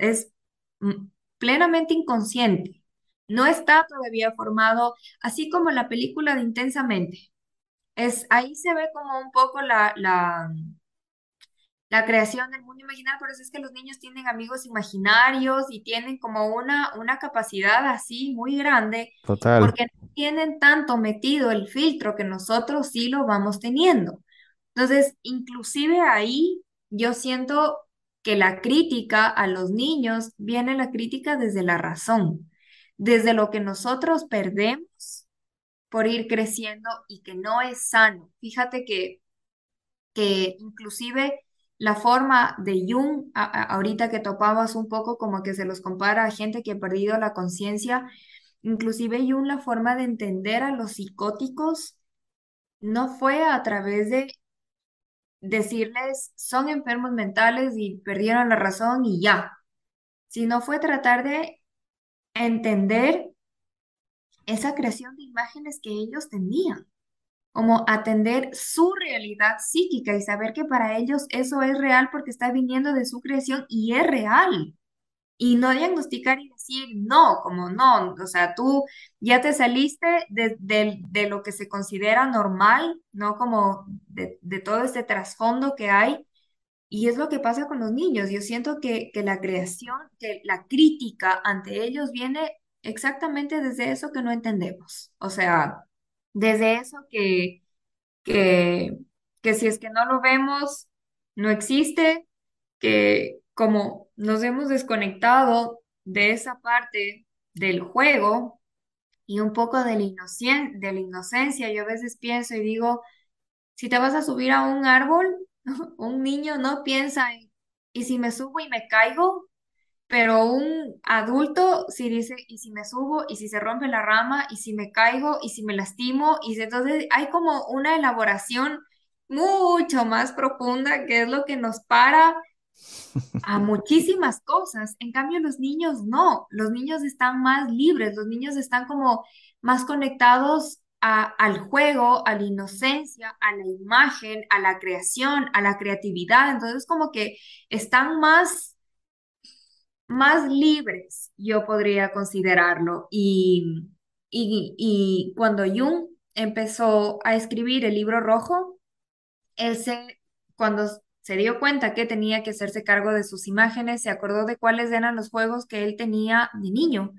es plenamente inconsciente. No está todavía formado, así como la película de Intensamente. Es, ahí se ve como un poco la, la, la creación del mundo imaginario, por eso es que los niños tienen amigos imaginarios y tienen como una, una capacidad así muy grande, Total. porque no tienen tanto metido el filtro que nosotros sí lo vamos teniendo. Entonces, inclusive ahí yo siento que la crítica a los niños viene la crítica desde la razón, desde lo que nosotros perdemos por ir creciendo y que no es sano. Fíjate que, que inclusive la forma de Jung, ahorita que topabas un poco como que se los compara a gente que ha perdido la conciencia, inclusive Jung la forma de entender a los psicóticos no fue a través de decirles son enfermos mentales y perdieron la razón y ya, sino fue tratar de entender esa creación de imágenes que ellos tenían como atender su realidad psíquica y saber que para ellos eso es real porque está viniendo de su creación y es real. Y no diagnosticar y decir no, como no, o sea, tú ya te saliste de, lo que se considera normal, ¿no? Como de, todo este trasfondo que hay. Y es lo que pasa con los niños. Yo siento que, que la creación, que la crítica ante ellos viene exactamente desde eso que no entendemos. O sea, desde eso que, que, que si es que no lo vemos, no existe, que como nos hemos desconectado de esa parte del juego y un poco de la, de la inocencia, yo a veces pienso y digo, si te vas a subir a un árbol, un niño no piensa en, ¿y si me subo y me caigo? Pero un adulto si dice, ¿y si me subo? ¿Y si se rompe la rama? ¿Y si me caigo? ¿Y si me lastimo? Y entonces hay como una elaboración mucho más profunda que es lo que nos para a muchísimas cosas. En cambio, los niños no, los niños están más libres, los niños están como más conectados al juego, a la inocencia, a la imagen, a la creación, a la creatividad. Entonces, como que están más más libres, yo podría considerarlo. Y, y, cuando Jung empezó a escribir el libro rojo, él cuando se dio cuenta que tenía que hacerse cargo de sus imágenes, se acordó de cuáles eran los juegos que él tenía de niño.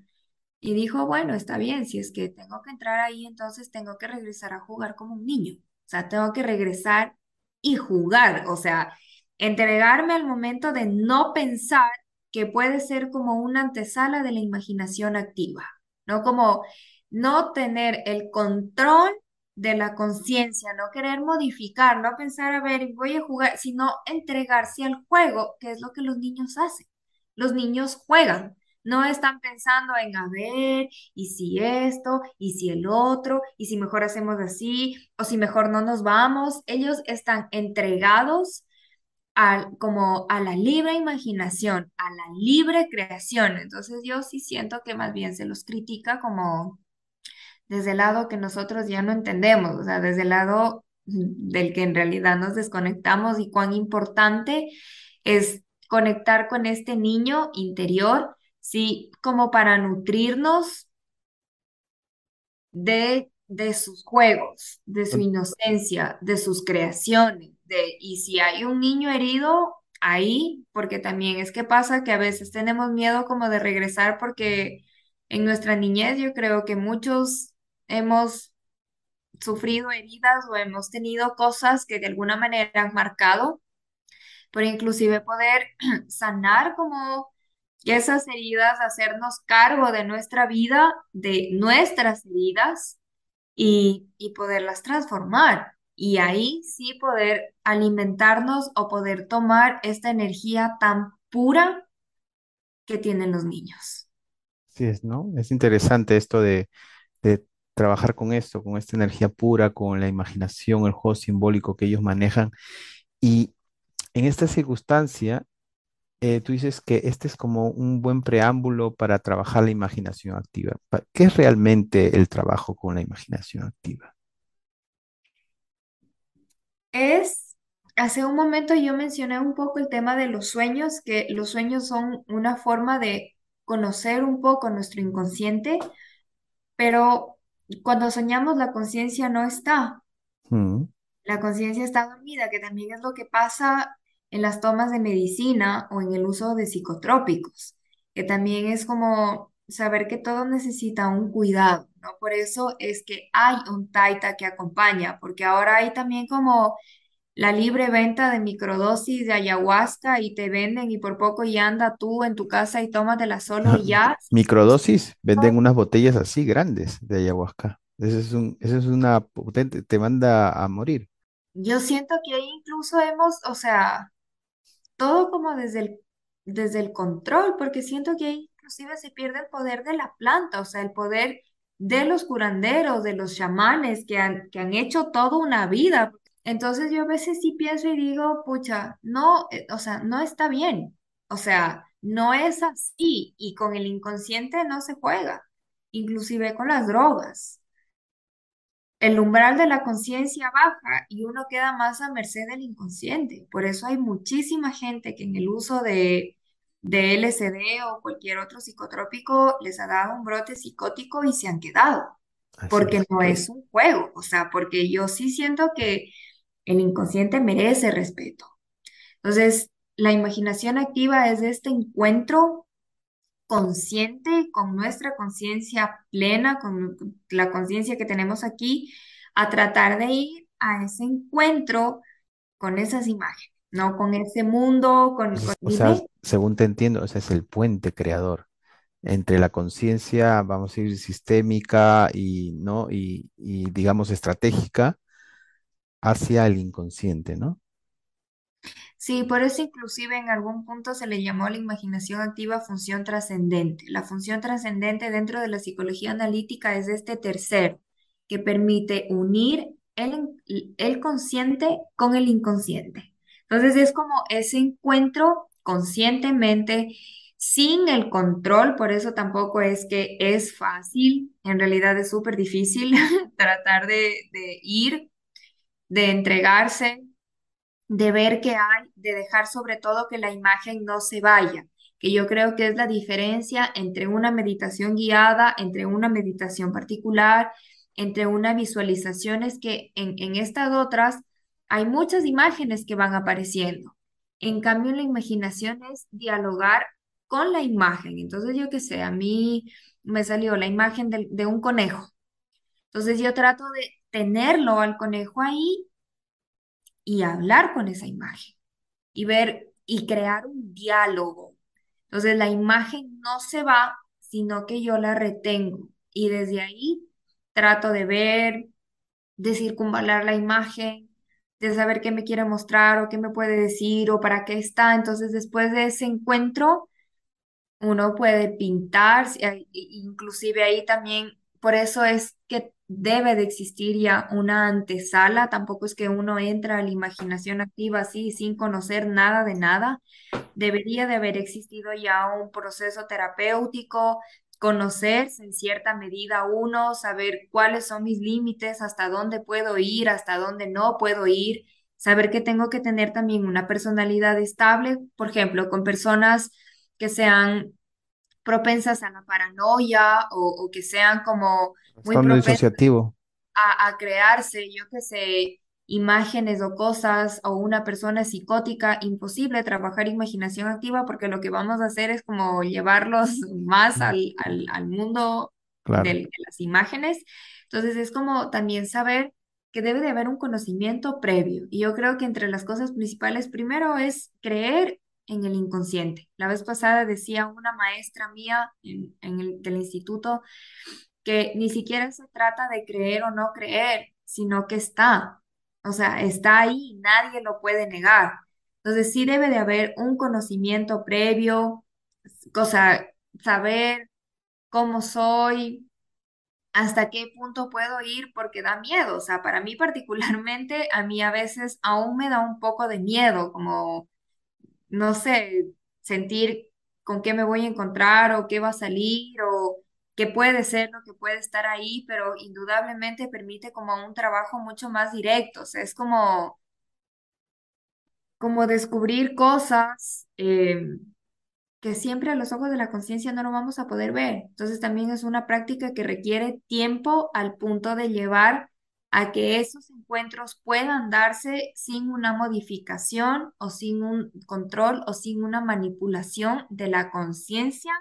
Y dijo, bueno, está bien, si es que tengo que entrar ahí, entonces tengo que regresar a jugar como un niño. O sea, tengo que regresar y jugar. O sea, entregarme al momento de no pensar que puede ser como una antesala de la imaginación activa, ¿no? Como no tener el control de la conciencia, no querer modificar, no pensar, a ver, voy a jugar, sino entregarse al juego, que es lo que los niños hacen. Los niños juegan, no están pensando en, a ver, y si esto, y si el otro, y si mejor hacemos así, o si mejor no nos vamos. Ellos están entregados como a la libre imaginación, a la libre creación. Entonces yo sí siento que más bien se los critica como desde el lado que nosotros ya no entendemos, o sea, desde el lado del que en realidad nos desconectamos y cuán importante es conectar con este niño interior, sí, como para nutrirnos de, de sus juegos, de su inocencia, de sus creaciones y si hay un niño herido ahí, porque también es que pasa que a veces tenemos miedo como de regresar porque en nuestra niñez yo creo que muchos hemos sufrido heridas o hemos tenido cosas que de alguna manera han marcado, pero inclusive poder sanar como esas heridas, hacernos cargo de nuestra vida, de nuestras heridas y, y poderlas transformar y ahí sí poder alimentarnos o poder tomar esta energía tan pura que tienen los niños. Sí, es, ¿no? Es interesante esto de, trabajar con esto, con esta energía pura, con la imaginación, el juego simbólico que ellos manejan. Y en esta circunstancia, eh, tú dices que este es como un buen preámbulo para trabajar la imaginación activa. ¿Qué es realmente el trabajo con la imaginación activa? Es, hace un momento yo mencioné un poco el tema de los sueños, que los sueños son una forma de conocer un poco nuestro inconsciente, pero cuando soñamos la conciencia no está. Mm, La conciencia está dormida, que también es lo que pasa en las tomas de medicina o en el uso de psicotrópicos, que también es como saber que todo necesita un cuidado, ¿no? Por eso es que hay un taita que acompaña, porque ahora hay también como la libre venta de microdosis de ayahuasca y te venden y por poco y anda tú en tu casa y tómatela solo y ya. Microdosis, venden unas botellas así grandes de ayahuasca. Ese es un, ese es una potente, te manda a morir. Yo siento que ahí incluso hemos, o sea, todo como desde el, desde el control, porque siento que ahí inclusive se pierde el poder de la planta, o sea, el poder de los curanderos, de los chamanes que han, que han hecho toda una vida. Entonces yo a veces sí pienso y digo, pucha, no, eh, o sea, no está bien, o sea, no es así y con el inconsciente no se juega, inclusive con las drogas. El umbral de la conciencia baja y uno queda más a merced del inconsciente. Por eso hay muchísima gente que en el uso de, de LSD o cualquier otro psicotrópico les ha dado un brote psicótico y se han quedado, Así porque es. no es un juego, o sea, porque yo sí siento que el inconsciente merece respeto. Entonces, la imaginación activa es este encuentro consciente, con nuestra conciencia plena, con la conciencia que tenemos aquí, a tratar de ir a ese encuentro con esas imágenes, ¿no? Con ese mundo, con, con- O sea, según te entiendo, o sea, es el puente creador entre la conciencia, vamos a decir, sistémica y, ¿no? Y, y, digamos, estratégica hacia el inconsciente, ¿no? Sí, por eso inclusive en algún punto se le llamó a la imaginación activa función trascendente. La función trascendente dentro de la psicología analítica es este tercero, que permite unir el, el consciente con el inconsciente. Entonces es como ese encuentro conscientemente, sin el control, por eso tampoco es que es fácil, en realidad es súper difícil tratar de, ir, de entregarse de ver qué hay, de dejar sobre todo que la imagen no se vaya, que yo creo que es la diferencia entre una meditación guiada, entre una meditación particular, entre una visualización, es que en, en estas otras hay muchas imágenes que van apareciendo. En cambio, la imaginación es dialogar con la imagen. Entonces, yo qué sé, a mí me salió la imagen del- de un conejo. Entonces, yo trato de tenerlo al conejo ahí y hablar con esa imagen y ver y crear un diálogo. Entonces la imagen no se va, sino que yo la retengo y desde ahí trato de ver, de circunvalar la imagen, de saber qué me quiere mostrar o qué me puede decir o para qué está. Entonces después de ese encuentro uno puede pintar, inclusive ahí también, por eso es que debe de existir ya una antesala, tampoco es que uno entra a la imaginación activa así sin conocer nada de nada, debería de haber existido ya un proceso terapéutico, conocerse en cierta medida uno, saber cuáles son mis límites, hasta dónde puedo ir, hasta dónde no puedo ir, saber que tengo que tener también una personalidad estable, por ejemplo, con personas que sean propensas a la paranoia o, o que sean como muy propensas a, a crearse, yo qué sé, imágenes o cosas o una persona psicótica, imposible trabajar imaginación activa porque lo que vamos a hacer es como llevarlos más al, al, al mundo Claro. del- de las imágenes. Entonces es como también saber que debe de haber un conocimiento previo. Y yo creo que entre las cosas principales, primero es creer en el inconsciente. La vez pasada decía una maestra mía en, en el, del instituto, que ni siquiera se trata de creer o no creer, sino que está. O sea, está ahí, nadie lo puede negar. Entonces sí debe de haber un conocimiento previo, o sea, saber cómo soy, hasta qué punto puedo ir, porque da miedo. O sea, para mí particularmente, a mí a veces aún me da un poco de miedo, como no sé, sentir con qué me voy a encontrar o qué va a salir o qué puede ser lo que puede estar ahí, pero indudablemente permite como un trabajo mucho más directo, o sea, es como, como descubrir cosas. eh, que siempre a los ojos de la conciencia no lo vamos a poder ver. Entonces también es una práctica que requiere tiempo al punto de llevar a que esos encuentros puedan darse sin una modificación o sin un control o sin una manipulación de la conciencia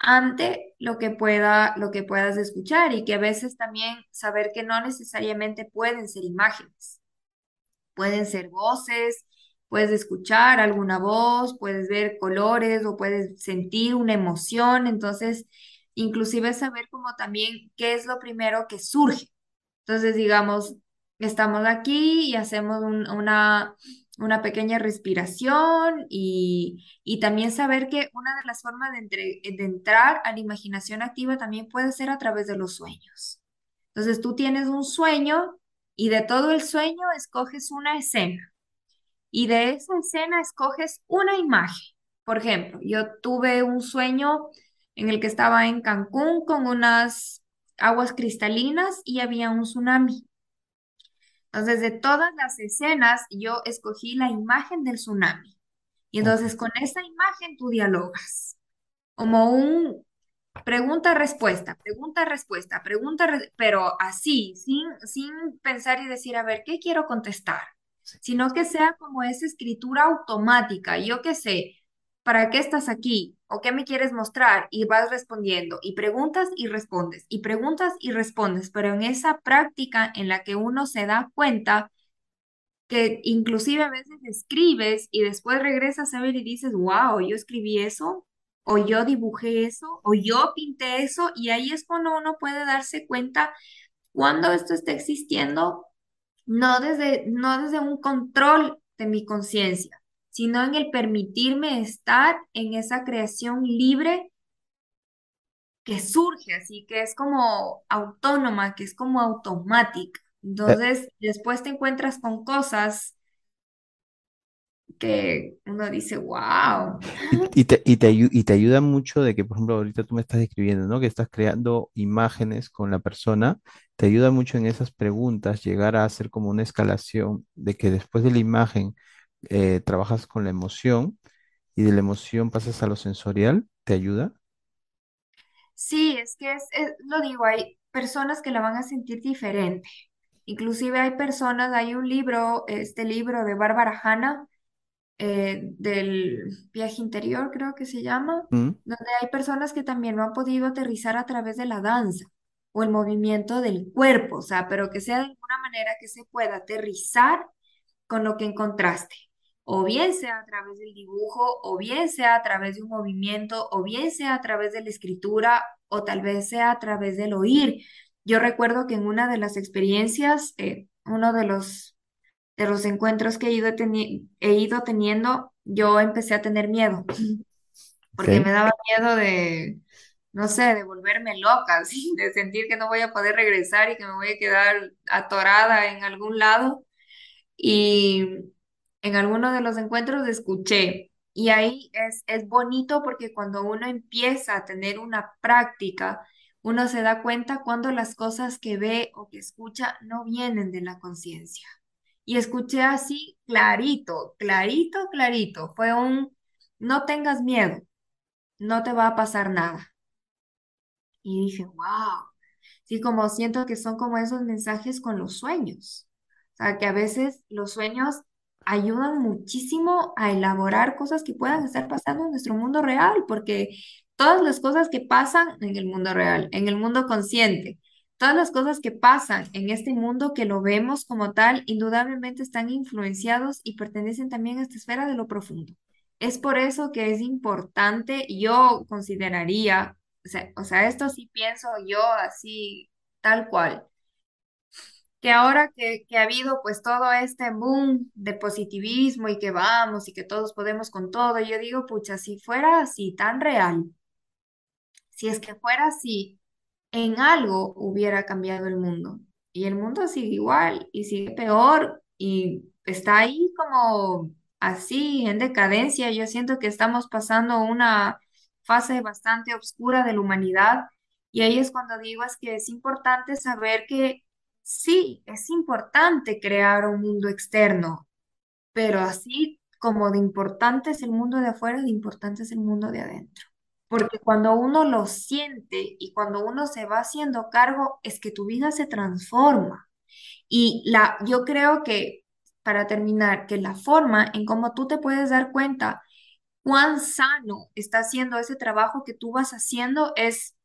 ante lo que pueda, lo que puedas escuchar y que a veces también saber que no necesariamente pueden ser imágenes. Pueden ser voces, puedes escuchar alguna voz, puedes ver colores o puedes sentir una emoción. Entonces, inclusive saber como también qué es lo primero que surge. Entonces, digamos, estamos aquí y hacemos un- una, una pequeña respiración y, y también saber que una de las formas de, entre- de entrar a la imaginación activa también puede ser a través de los sueños. Entonces, tú tienes un sueño y de todo el sueño escoges una escena y de esa escena escoges una imagen. Por ejemplo, yo tuve un sueño en el que estaba en Cancún con unas aguas cristalinas y había un tsunami. Entonces, de todas las escenas, yo escogí la imagen del tsunami. Y entonces con esa imagen tú dialogas, como un Pregunta-respuesta, pregunta-respuesta, pregunta, re- pero así, sin, sin pensar y decir, a ver, ¿qué quiero contestar? Sino que sea como esa escritura automática. Yo qué sé, ¿para qué estás aquí? ¿O qué me quieres mostrar? Y vas respondiendo, y preguntas y respondes, y preguntas y respondes, pero en esa práctica en la que uno se da cuenta que inclusive a veces escribes y después regresas a ver y dices, wow, yo escribí eso, o yo dibujé eso, o yo pinté eso, y ahí es cuando uno puede darse cuenta cuando esto está existiendo, no desde, no desde un control de mi conciencia, sino en el permitirme estar en esa creación libre que surge, así que es como autónoma, que es como automática. Eh, Entonces, después te encuentras con cosas que uno dice, wow. Y, y te, y, te, y te ayuda mucho de que, por ejemplo, ahorita tú me estás describiendo, ¿no? Que estás creando imágenes con la persona, te ayuda mucho en esas preguntas llegar a hacer como una escalación de que después de la imagen eh, trabajas con la emoción y de la emoción pasas a lo sensorial, ¿te ayuda? Sí, es que es, es- lo digo, hay personas que la van a sentir diferente. Inclusive hay personas, hay un libro, este libro de Bárbara Hanna, eh, del viaje interior, creo que se llama, ¿Mm? donde hay personas que también lo han podido aterrizar a través de la danza o el movimiento del cuerpo, o sea, pero que sea de alguna manera que se pueda aterrizar con lo que encontraste. O bien sea a través del dibujo, o bien sea a través de un movimiento, o bien sea a través de la escritura, o tal vez sea a través del oír. Yo recuerdo que en una de las experiencias, eh, uno de los, de los encuentros que he ido, he ido teniendo, yo empecé a tener miedo, porque me daba miedo de, no sé, de volverme loca, de sentir que no voy a poder regresar y que me voy a quedar atorada en algún lado. Y en alguno de los encuentros escuché, y ahí es, es bonito porque cuando uno empieza a tener una práctica, uno se da cuenta cuando las cosas que ve o que escucha no vienen de la conciencia. Y escuché así clarito, clarito, clarito. Fue un, no tengas miedo, no te va a pasar nada. Y dije, wow. Sí, como siento que son como esos mensajes con los sueños. O sea, que a veces los sueños ayudan muchísimo a elaborar cosas que puedan estar pasando en nuestro mundo real, porque todas las cosas que pasan en el mundo real, en el mundo consciente, todas las cosas que pasan en este mundo que lo vemos como tal, indudablemente están influenciados y pertenecen también a esta esfera de lo profundo. Es por eso que es importante, yo consideraría o sea, o sea, esto sí pienso yo así, tal cual, que ahora que, que ha habido pues todo este boom de positivismo y que vamos y que todos podemos con todo, yo digo, pucha, si fuera así tan real, si es que fuera así, en algo hubiera cambiado el mundo. Y el mundo sigue igual y sigue peor y está ahí como así en decadencia. Yo siento que estamos pasando una fase bastante oscura de la humanidad y ahí es cuando digo es que es importante saber que sí, es importante crear un mundo externo, pero así como de importante es el mundo de afuera, de importante es el mundo de adentro. Porque cuando uno lo siente y cuando uno se va haciendo cargo, es que tu vida se transforma. Y la, yo creo que, para terminar, que la forma en cómo tú te puedes dar cuenta cuán sano está haciendo ese trabajo que tú vas haciendo es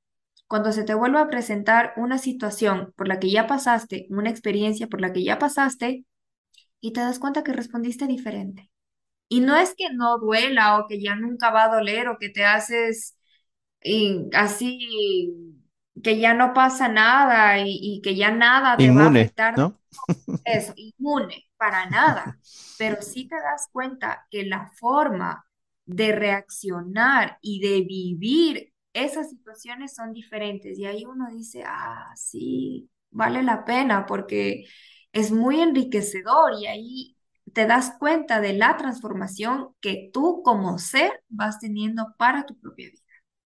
cuando se te vuelva a presentar una situación por la que ya pasaste, una experiencia por la que ya pasaste, y te das cuenta que respondiste diferente. Y no es que no duela o que ya nunca va a doler o que te haces y así que ya no pasa nada y, y que ya nada te va a Inmune, afectar ¿no? eso, inmune, para nada. Pero sí te das cuenta que la forma de reaccionar y de vivir esas situaciones son diferentes. Y ahí uno dice, ah, sí, vale la pena porque es muy enriquecedor y ahí te das cuenta de la transformación que tú como ser vas teniendo para tu propia vida.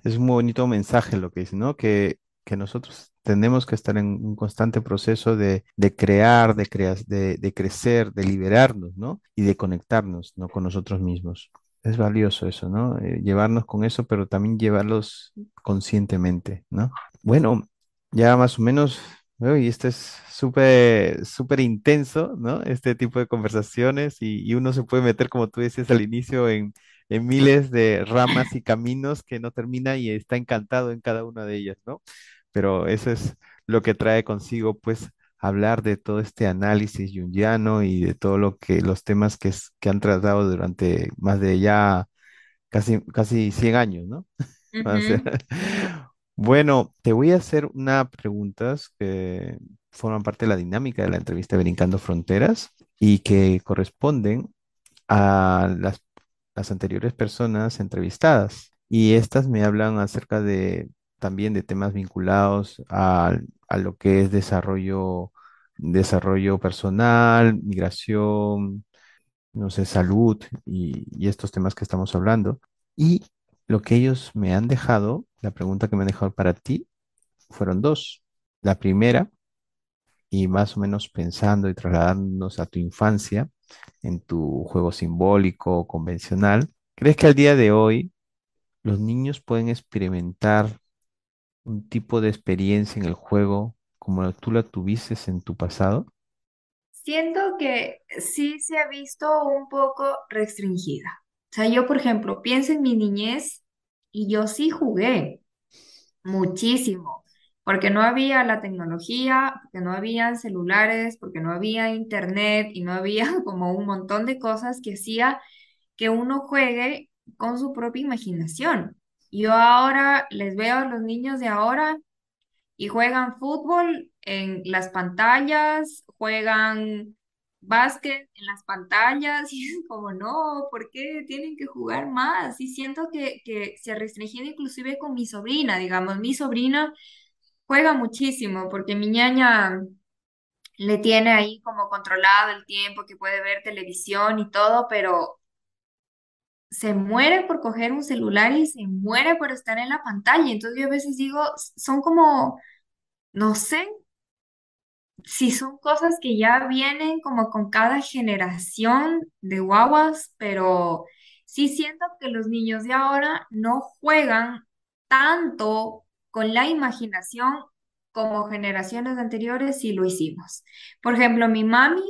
Es un bonito mensaje lo que dice, ¿no? Que, que nosotros tenemos que estar en un constante proceso de, de crear, de, creas- de, de crecer, de liberarnos, ¿no? Y de conectarnos, ¿no? Con nosotros mismos. Es valioso eso, ¿no? Eh, llevarnos con eso, pero también llevarlos conscientemente, ¿no? Bueno, ya más o menos, y este es súper, súper intenso, ¿no? Este tipo de conversaciones y, y uno se puede meter, como tú decías al inicio, en, en miles de ramas y caminos que no termina y está encantado en cada una de ellas, ¿no? Pero eso es lo que trae consigo, pues, hablar de todo este análisis junguiano y de todo lo que, los temas que, que han tratado durante más de ya casi, casi 100 años, ¿no? Sea, Ujú. bueno, te voy a hacer unas preguntas que forman parte de la dinámica de la entrevista Brincando Fronteras y que corresponden a las, las anteriores personas entrevistadas. Y estas me hablan acerca de también de temas vinculados a, a lo que es desarrollo, desarrollo personal, migración, no sé, salud y, estos temas que estamos hablando. Y lo que ellos me han dejado, la pregunta que me han dejado para ti, fueron dos. La primera, y más o menos pensando y trasladándonos a tu infancia, en tu juego simbólico convencional, ¿crees que al día de hoy los niños pueden experimentar un tipo de experiencia en el juego como tú la tuviste en tu pasado? Siento que sí se ha visto un poco restringida. O sea, yo, por ejemplo, pienso en mi niñez y yo sí jugué muchísimo, porque no había la tecnología, porque no habían celulares, porque no había internet y no había como un montón de cosas que hacía que uno juegue con su propia imaginación. Yo ahora les veo a los niños de ahora y juegan fútbol en las pantallas, juegan básquet en las pantallas, y es como, no, ¿por qué tienen que jugar más? Y siento que, que se ha restringido inclusive con mi sobrina, digamos, mi sobrina juega muchísimo porque mi ñaña le tiene ahí como controlado el tiempo que puede ver televisión y todo, pero se muere por coger un celular y se muere por estar en la pantalla. Entonces yo a veces digo, son como, no sé, si son cosas que ya vienen como con cada generación de guaguas, pero sí siento que los niños de ahora no juegan tanto con la imaginación como generaciones anteriores sí lo hicimos. Por ejemplo, mi mami,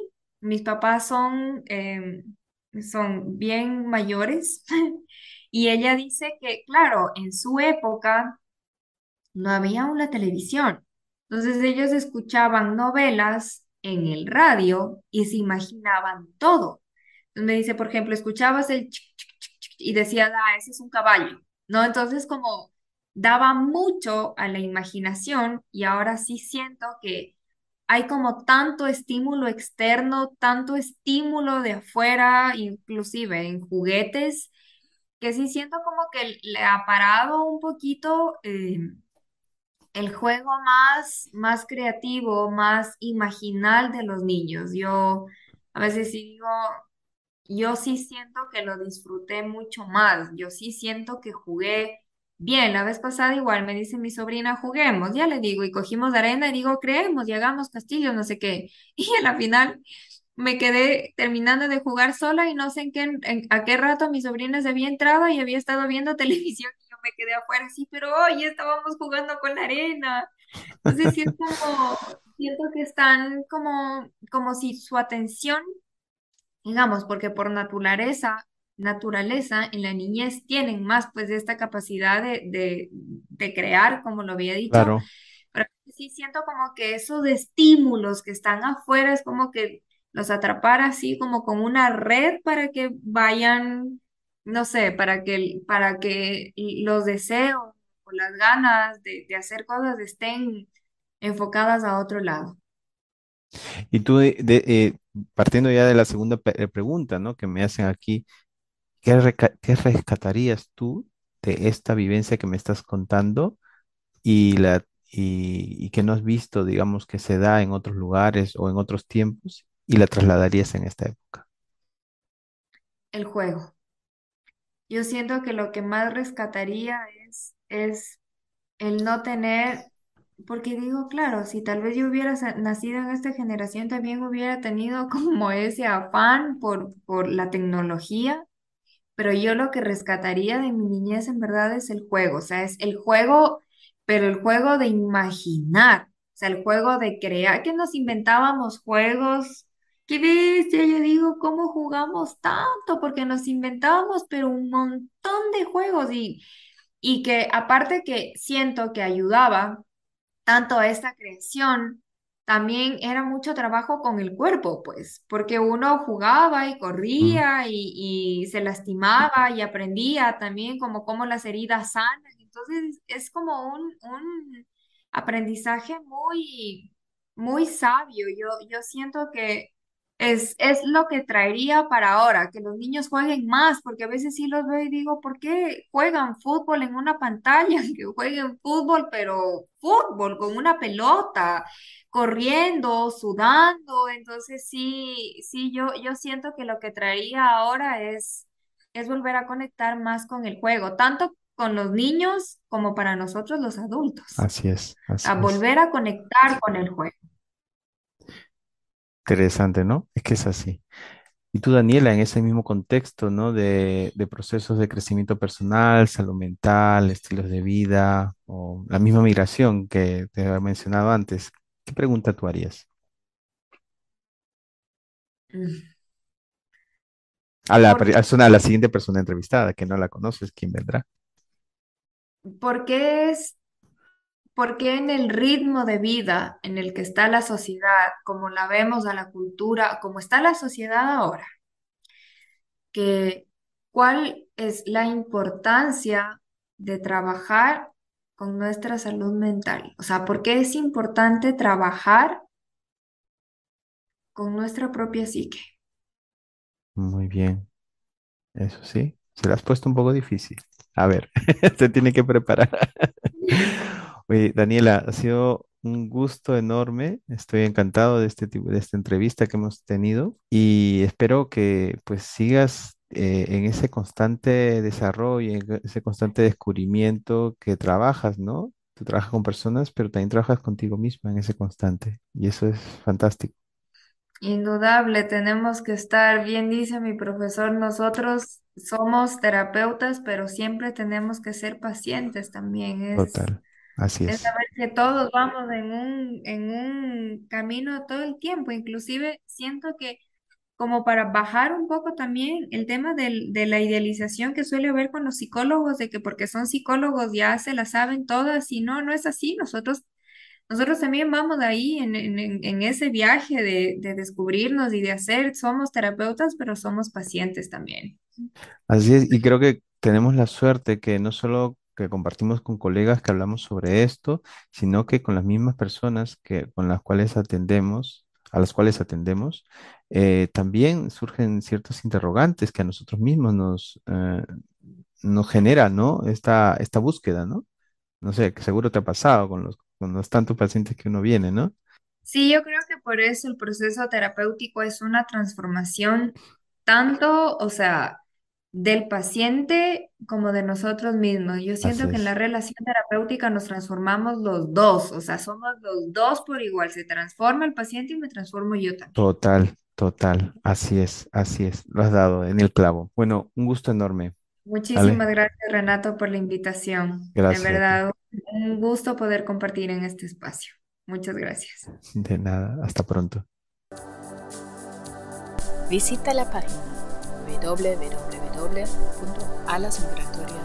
mis papás son, em, son bien mayores y ella dice que, claro, en su época no había una televisión. Entonces ellos escuchaban novelas en el radio y se imaginaban todo. Entonces me dice, por ejemplo, escuchabas el y decías, ah, ese es un caballo, ¿no? Entonces como daba mucho a la imaginación y ahora sí siento que hay como tanto estímulo externo, tanto estímulo de afuera, inclusive en juguetes, que sí siento como que le ha parado un poquito. eh, el juego más, más creativo, más imaginal de los niños. Yo a veces sí digo, yo sí siento que lo disfruté mucho más. Yo sí siento que jugué bien. La vez pasada igual me dice mi sobrina, juguemos. Ya le digo, y cogimos arena y digo, creemos y hagamos castillos, no sé qué. Y a la final me quedé terminando de jugar sola y no sé en qué, en- a qué rato mi sobrina se había entrado y había estado viendo televisión y yo me quedé afuera así, pero hoy estábamos jugando con la arena. Entonces sí es como, siento que están como, como si su atención digamos, porque por naturaleza, naturaleza en la niñez tienen más pues de esta capacidad de, de, de crear, como lo había dicho, Claro. pero sí siento como que esos estímulos que están afuera es como que los atrapar así como con una red para que vayan, no sé, para que, para que los deseos o las ganas de, de hacer cosas estén enfocadas a otro lado. Y tú, de- de- eh, partiendo ya de la segunda eh, pregunta, ¿no? Que me hacen aquí, ¿qué, rescatarías tú de esta vivencia que me estás contando y, la, y, que no has visto, digamos, que se da en otros lugares o en otros tiempos y la trasladarías en esta época? El juego. Yo siento que lo que más rescataría es, es el no tener, porque digo, claro, si tal vez yo hubiera nacido en esta generación, también hubiera tenido como ese afán por, por la tecnología pero yo lo que rescataría de mi niñez en verdad es el juego, o sea, es el juego, pero el juego de imaginar, o sea, el juego de crear, que nos inventábamos juegos. Qué bestia, yo digo, ¿cómo jugamos tanto? Porque nos inventábamos, pero un montón de juegos y, y que aparte que siento que ayudaba tanto esta creación, también era mucho trabajo con el cuerpo, pues, porque uno jugaba y Mm, corría y, y se lastimaba y aprendía también como cómo las heridas sanan. Entonces es como un, un aprendizaje muy, muy sabio. Yo, yo siento que es, es lo que traería para ahora, que los niños jueguen más, porque a veces sí los veo y digo, ¿por qué juegan fútbol en una pantalla? Que jueguen fútbol, pero fútbol con una pelota, corriendo, sudando. Entonces sí, sí, yo, yo siento que lo que traería ahora es, es volver a conectar más con el juego, tanto con los niños como para nosotros los adultos, así es, a así es. volver a conectar con el juego. Interesante, ¿no? Es que es así. Y tú, Daniela, en ese mismo contexto, ¿no? De, de procesos de crecimiento personal, salud mental, estilos de vida o la misma migración que te había mencionado antes, ¿qué pregunta tú harías? Mm. A la, a la siguiente persona entrevistada, que no la conoces, ¿quién vendrá? porque es Porque en el ritmo de vida en el que está la sociedad, como la vemos a la cultura, como está la sociedad ahora, que cuál es la importancia de trabajar con nuestra salud mental? O sea, ¿por qué es importante trabajar con nuestra propia psique? Muy bien, eso sí, se la has puesto un poco difícil. A ver, se tiene que preparar. Oye, Daniela, ha sido un gusto enorme. Estoy encantado de este tipo, de esta entrevista que hemos tenido y espero que pues sigas eh, en ese constante desarrollo, en ese constante descubrimiento que trabajas, ¿no? Tú trabajas con personas, pero también trabajas contigo misma en ese constante y eso es fantástico. Indudable, tenemos que estar, bien dice mi profesor, nosotros somos terapeutas, pero siempre tenemos que ser pacientes también. Es Total, así Es es. saber que todos vamos en un, en un camino todo el tiempo. Inclusive siento que como para bajar un poco también el tema del- de la idealización que suele haber con los psicólogos, de que porque son psicólogos ya se la saben todas y no, no es así. Nosotros, nosotros también vamos ahí en, en, en- ese viaje de, de descubrirnos y de hacer, somos terapeutas, pero somos pacientes también. Así es, y creo que tenemos la suerte que no solo que compartimos con colegas que hablamos sobre esto, sino que con las mismas personas que, con las cuales atendemos, a las cuales atendemos, eh, también surgen ciertos interrogantes que a nosotros mismos nos, eh, nos genera, ¿no? Esta, esta búsqueda, ¿no? No sé, que seguro te ha pasado con los, con los tantos pacientes que uno viene, ¿no? Sí, yo creo que por eso el proceso terapéutico es una transformación tanto, o sea, del paciente como de nosotros mismos. Yo Así siento que en la relación terapéutica nos transformamos los dos, o sea, somos los dos por igual. Se transforma el paciente y me transformo yo también. Total, total. Así es, así es. Lo has dado en el clavo. Bueno, un gusto enorme. Muchísimas gracias, Renato, por la invitación. De Gracias a ti. verdad, un gusto poder compartir en este espacio. Muchas gracias. De nada. Hasta pronto. Visita la página www.alasmigratorias.com